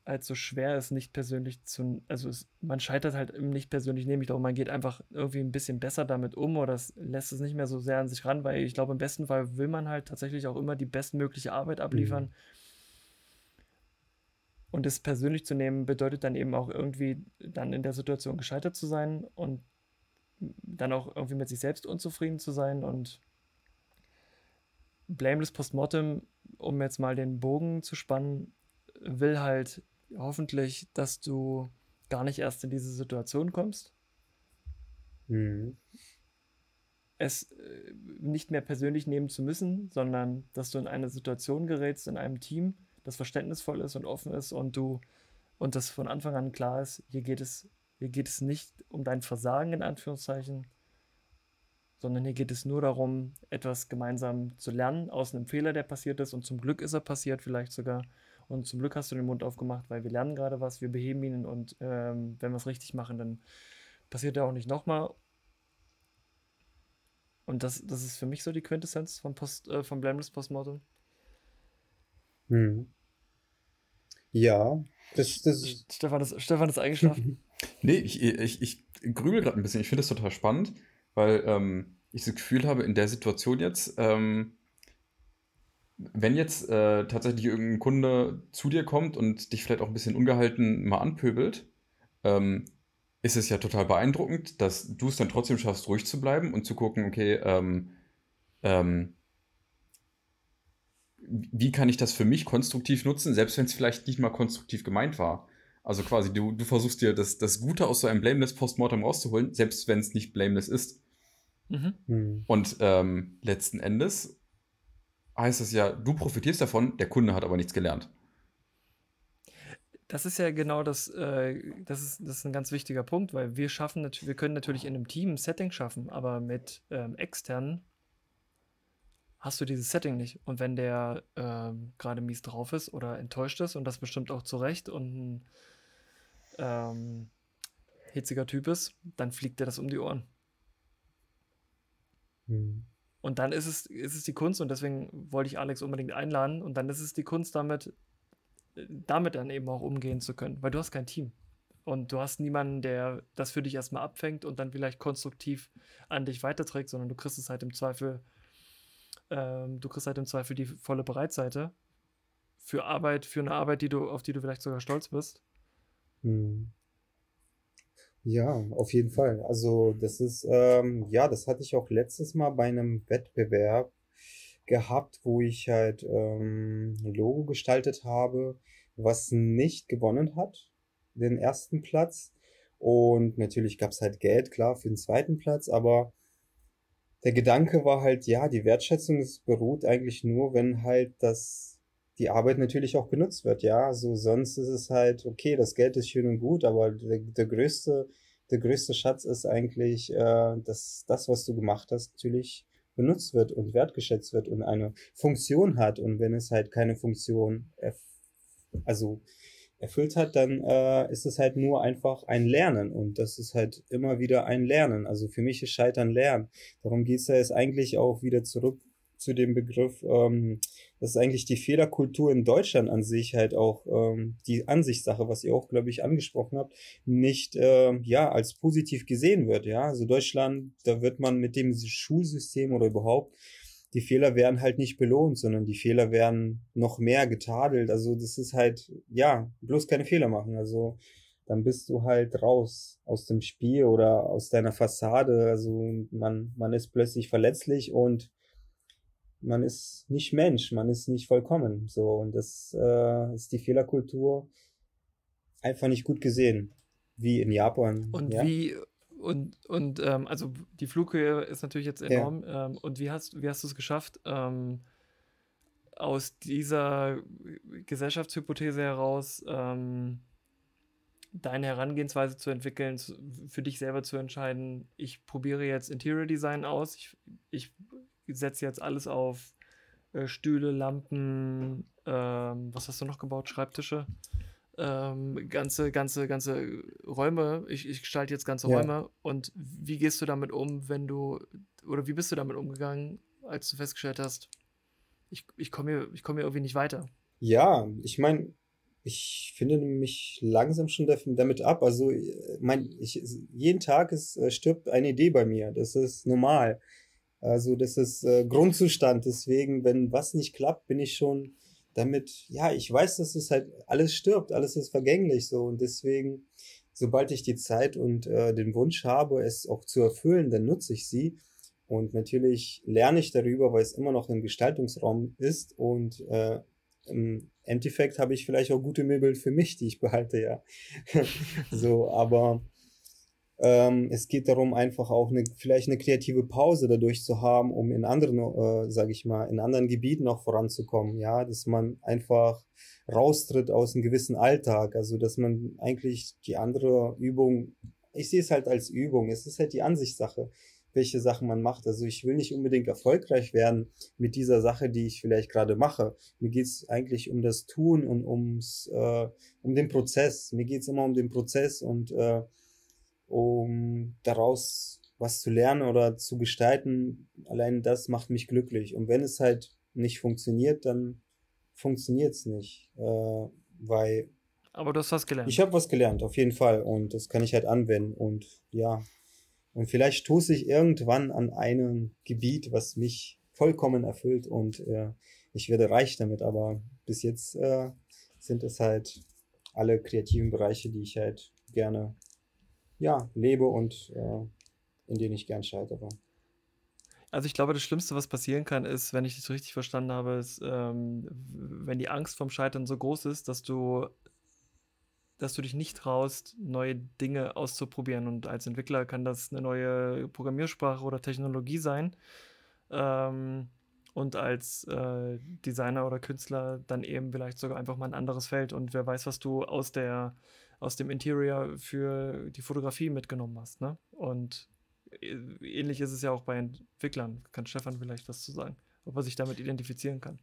halt so schwer, es nicht persönlich zu. Also es, man scheitert halt im nicht persönlich nehmen. Ich glaube, man geht einfach irgendwie ein bisschen besser damit um oder es lässt es nicht mehr so sehr an sich ran, weil ich glaube, im besten Fall will man halt tatsächlich auch immer die bestmögliche Arbeit abliefern. Mhm. Und es persönlich zu nehmen, bedeutet dann eben auch irgendwie dann in der Situation gescheitert zu sein und dann auch irgendwie mit sich selbst unzufrieden zu sein und Blameless Postmortem, um jetzt mal den Bogen zu spannen, will halt hoffentlich, dass du gar nicht erst in diese Situation kommst. Mhm. Es äh, nicht mehr persönlich nehmen zu müssen, sondern dass du in eine Situation gerätst, in einem Team, das verständnisvoll ist und offen ist und du und das von Anfang an klar ist, hier geht es, hier geht es nicht um dein Versagen in Anführungszeichen, sondern hier geht es nur darum, etwas gemeinsam zu lernen aus einem Fehler, der passiert ist und zum Glück ist er passiert, vielleicht sogar. Und zum Glück hast du den Mund aufgemacht, weil wir lernen gerade was, wir beheben ihn und ähm, wenn wir es richtig machen, dann passiert er auch nicht nochmal. Und das, das ist für mich so die Quintessenz von, Post, äh, von Blameless Postmortem. Hm. Ja, das, das Stefan, ist, Stefan ist eingeschlafen. nee, ich, ich, ich grübel gerade ein bisschen. Ich finde das total spannend, weil ähm, ich das Gefühl habe, in der Situation jetzt, ähm, wenn jetzt äh, tatsächlich irgendein Kunde zu dir kommt und dich vielleicht auch ein bisschen ungehalten mal anpöbelt, ähm, ist es ja total beeindruckend, dass du es dann trotzdem schaffst, ruhig zu bleiben und zu gucken, okay, ähm, ähm, wie kann ich das für mich konstruktiv nutzen, selbst wenn es vielleicht nicht mal konstruktiv gemeint war. Also quasi, du, du versuchst dir das, das Gute aus so einem Blameless Postmortem rauszuholen, selbst wenn es nicht Blameless ist. Mhm. Hm. Und ähm, letzten Endes heißt es ja, du profitierst davon, der Kunde hat aber nichts gelernt. Das ist ja genau das, äh, das, ist, das ist ein ganz wichtiger Punkt, weil wir schaffen, wir können natürlich in einem Team ein Setting schaffen, aber mit ähm, externen hast du dieses Setting nicht. Und wenn der ähm, gerade mies drauf ist oder enttäuscht ist, und das bestimmt auch zu Recht und ein ähm, hitziger Typ ist, dann fliegt dir das um die Ohren. Mhm. Und dann ist es, ist es die Kunst, und deswegen wollte ich Alex unbedingt einladen, und dann ist es die Kunst, damit, damit dann eben auch umgehen zu können, weil du hast kein Team. Und du hast niemanden, der das für dich erstmal abfängt und dann vielleicht konstruktiv an dich weiterträgt, sondern du kriegst es halt im Zweifel, ähm, du kriegst halt im Zweifel die volle Breitseite für Arbeit, für eine Arbeit, die du, auf die du vielleicht sogar stolz bist. Hm. Ja, auf jeden Fall. Also das ist, ähm, ja, das hatte ich auch letztes Mal bei einem Wettbewerb gehabt, wo ich halt ähm, ein Logo gestaltet habe, was nicht gewonnen hat, den ersten Platz. Und natürlich gab es halt Geld, klar, für den zweiten Platz, aber der Gedanke war halt, ja, die Wertschätzung beruht eigentlich nur, wenn halt das die Arbeit natürlich auch genutzt wird, ja. Also sonst ist es halt, okay, das Geld ist schön und gut, aber der, der größte, der größte Schatz ist eigentlich, äh, dass das, was du gemacht hast, natürlich benutzt wird und wertgeschätzt wird und eine Funktion hat. Und wenn es halt keine Funktion, also erfüllt hat, dann äh, ist es halt nur einfach ein Lernen und das ist halt immer wieder ein Lernen. Also für mich ist Scheitern Lernen. Darum geht es ja jetzt eigentlich auch wieder zurück zu dem Begriff, ähm, dass eigentlich die Fehlerkultur in Deutschland an sich halt auch ähm, die Ansichtssache, was ihr auch, glaube ich, angesprochen habt, nicht äh, ja als positiv gesehen wird. Ja, also Deutschland, da wird man mit dem Schulsystem oder überhaupt die Fehler werden halt nicht belohnt, sondern die Fehler werden noch mehr getadelt. Also das ist halt, ja, bloß keine Fehler machen. Also dann bist du halt raus aus dem Spiel oder aus deiner Fassade. Also man, man ist plötzlich verletzlich und man ist nicht Mensch, man ist nicht vollkommen. So, und das äh, ist die Fehlerkultur einfach nicht gut gesehen. Wie in Japan. Und ja? wie, und, und ähm, also die Flughöhe ist natürlich jetzt enorm. Ja. Ähm, und wie hast, wie hast du es geschafft, ähm, aus dieser Gesellschaftshypothese heraus ähm, deine Herangehensweise zu entwickeln, für dich selber zu entscheiden, ich probiere jetzt Interior Design aus, ich, ich setze jetzt alles auf äh, Stühle, Lampen, ähm, was hast du noch gebaut? Schreibtische. Ähm, ganze, ganze, ganze Räume. Ich, ich gestalte jetzt ganze ja. Räume. Und wie gehst du damit um, wenn du, oder wie bist du damit umgegangen, als du festgestellt hast, ich, ich komme hier, komm hier irgendwie nicht weiter? Ja, ich meine, ich finde mich langsam schon damit ab. Also, mein, ich, jeden Tag ist, äh, stirbt eine Idee bei mir. Das ist normal. Also das ist äh, Grundzustand. Deswegen, wenn was nicht klappt, bin ich schon damit, ja, ich weiß, dass es halt alles stirbt, alles ist vergänglich so. Und deswegen, sobald ich die Zeit und äh, den Wunsch habe, es auch zu erfüllen, dann nutze ich sie. Und natürlich lerne ich darüber, weil es immer noch ein Gestaltungsraum ist. Und äh, im Endeffekt habe ich vielleicht auch gute Möbel für mich, die ich behalte, ja. so, aber ähm, es geht darum, einfach auch eine, vielleicht eine kreative Pause dadurch zu haben, um in anderen, äh, sage ich mal, in anderen Gebieten auch voranzukommen. Ja, dass man einfach raustritt aus einem gewissen Alltag. Also, dass man eigentlich die andere Übung, ich sehe es halt als Übung. Es ist halt die Ansichtssache welche Sachen man macht. Also ich will nicht unbedingt erfolgreich werden mit dieser Sache, die ich vielleicht gerade mache. Mir geht's eigentlich um das Tun und ums äh, um den Prozess. Mir geht's immer um den Prozess und äh, um daraus was zu lernen oder zu gestalten, allein das macht mich glücklich. Und wenn es halt nicht funktioniert, dann funktioniert es nicht, äh, weil. Aber du hast was gelernt. Ich habe was gelernt, auf jeden Fall. Und das kann ich halt anwenden. Und ja. Und vielleicht stoße ich irgendwann an einem Gebiet, was mich vollkommen erfüllt und äh, ich werde reich damit. Aber bis jetzt äh, sind es halt alle kreativen Bereiche, die ich halt gerne ja, lebe und äh, in denen ich gern scheitere. Also ich glaube, das Schlimmste, was passieren kann, ist, wenn ich das richtig verstanden habe, ist, ähm, wenn die Angst vom Scheitern so groß ist, dass du, dass du dich nicht traust, neue Dinge auszuprobieren. Und als Entwickler kann das eine neue Programmiersprache oder Technologie sein. Ähm, und als äh, Designer oder Künstler dann eben vielleicht sogar einfach mal ein anderes Feld. Und wer weiß, was du aus der aus dem Interior für die Fotografie mitgenommen hast. Ne? Und äh, ähnlich ist es ja auch bei Entwicklern. Kann Stefan vielleicht was zu sagen? ob er sich damit identifizieren kann.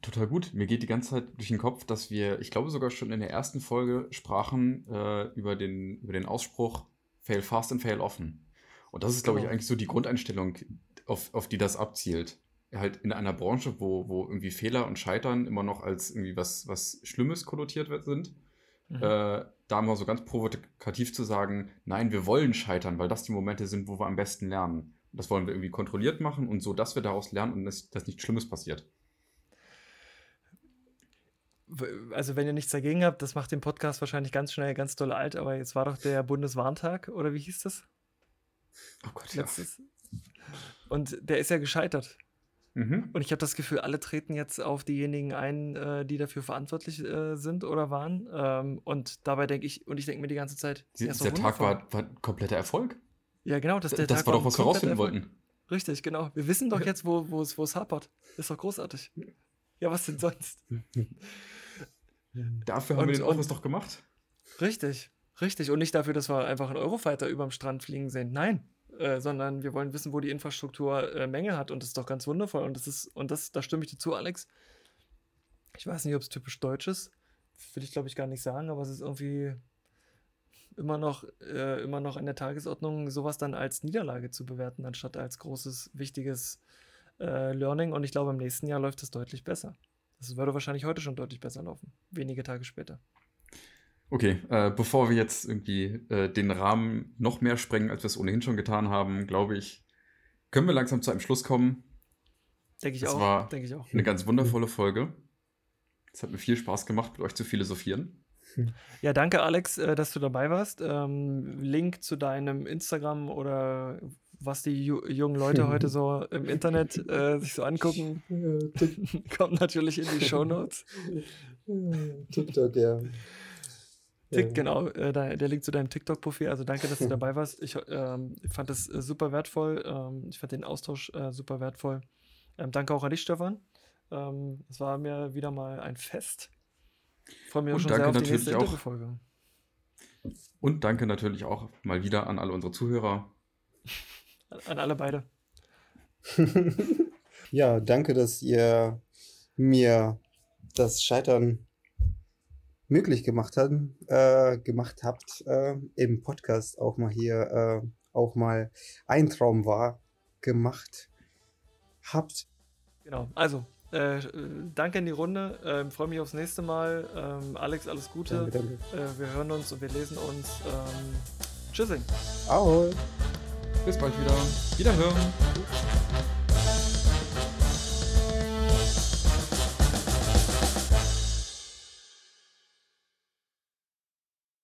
Total gut. Mir geht die ganze Zeit durch den Kopf, dass wir, ich glaube sogar schon in der ersten Folge sprachen äh, über, den, über den Ausspruch Fail fast and fail often. Und das ist, glaube ich, Genau. eigentlich so die Grundeinstellung, auf, auf die das abzielt. Halt in einer Branche, wo, wo irgendwie Fehler und Scheitern immer noch als irgendwie was, was Schlimmes konnotiert sind, Mhm. äh, da mal so ganz provokativ zu sagen, nein, wir wollen scheitern, weil das die Momente sind, wo wir am besten lernen. Das wollen wir irgendwie kontrolliert machen und so, dass wir daraus lernen und dass, dass nichts Schlimmes passiert. Also, wenn ihr nichts dagegen habt, das macht den Podcast wahrscheinlich ganz schnell ganz doll alt, aber jetzt war doch der Bundeswarntag, oder wie hieß das? Oh Gott, Letztes. Und der ist ja gescheitert. Mhm. Und ich habe das Gefühl, alle treten jetzt auf diejenigen ein, äh, die dafür verantwortlich äh, sind oder waren. Ähm, und dabei denke ich, und ich denke mir die ganze Zeit, doch der Tag war, war ein kompletter Erfolg. Ja, genau, das, der das Tag war doch, was wir rausfinden Erfolg. wollten. Richtig, genau. Wir wissen doch jetzt, wo es wo es hapert. Ist doch großartig. Ja, was denn sonst? Dafür haben Und- wir den Office doch gemacht. Richtig, richtig. Und nicht dafür, dass wir einfach einen Eurofighter überm Strand fliegen sehen. Nein. Äh, sondern wir wollen wissen, wo die Infrastruktur äh, Mängel hat. Und das ist doch ganz wundervoll. Und das ist, und das, da stimme ich dir zu, Alex. Ich weiß nicht, ob es typisch deutsch ist. Will ich, glaube ich, gar nicht sagen, aber es ist irgendwie immer noch, äh, immer noch an der Tagesordnung, sowas dann als Niederlage zu bewerten, anstatt als großes, wichtiges äh, Learning. Und ich glaube, im nächsten Jahr läuft es deutlich besser. Das würde wahrscheinlich heute schon deutlich besser laufen. Wenige Tage später. Okay, äh, bevor wir jetzt irgendwie äh, den Rahmen noch mehr sprengen, als wir es ohnehin schon getan haben, glaube ich, können wir langsam zu einem Schluss kommen. Denke ich Das auch. war- Denke ich auch. Eine ganz wundervolle Folge. Es hat mir viel Spaß gemacht, mit euch zu philosophieren. Ja, danke, Alex, äh, dass du dabei warst. Ähm, Link zu deinem Instagram oder was die ju jungen Leute heute so im Internet äh, sich so angucken, kommt natürlich in die Shownotes. TikTok, ja. Tick, Ja. genau, äh, da, der Link zu deinem TikTok-Profil. Also danke, dass du dabei warst. Ich ähm, fand das äh, super wertvoll. Ähm, ich fand den Austausch äh, super wertvoll. Ähm, danke auch an dich, Stefan. Ähm, es war mir wieder mal ein Fest. Freue mich auch Und schon danke sehr auf die nächste natürlich auch- Interviewfolge. Und danke natürlich auch mal wieder an alle unsere Zuhörer. An alle beide. Ja, danke, dass ihr mir das Scheitern möglich gemacht, hat, äh, gemacht habt, äh, im Podcast auch mal hier, äh, auch mal ein Traum war, gemacht habt. Genau, also äh, äh, danke in die Runde. Ähm, Freue mich aufs nächste Mal. Ähm, Alex, alles Gute. Danke, danke. Äh, wir hören uns und wir lesen uns. Ähm, tschüssing. Ahoi. Bis bald wieder. Wiederhören.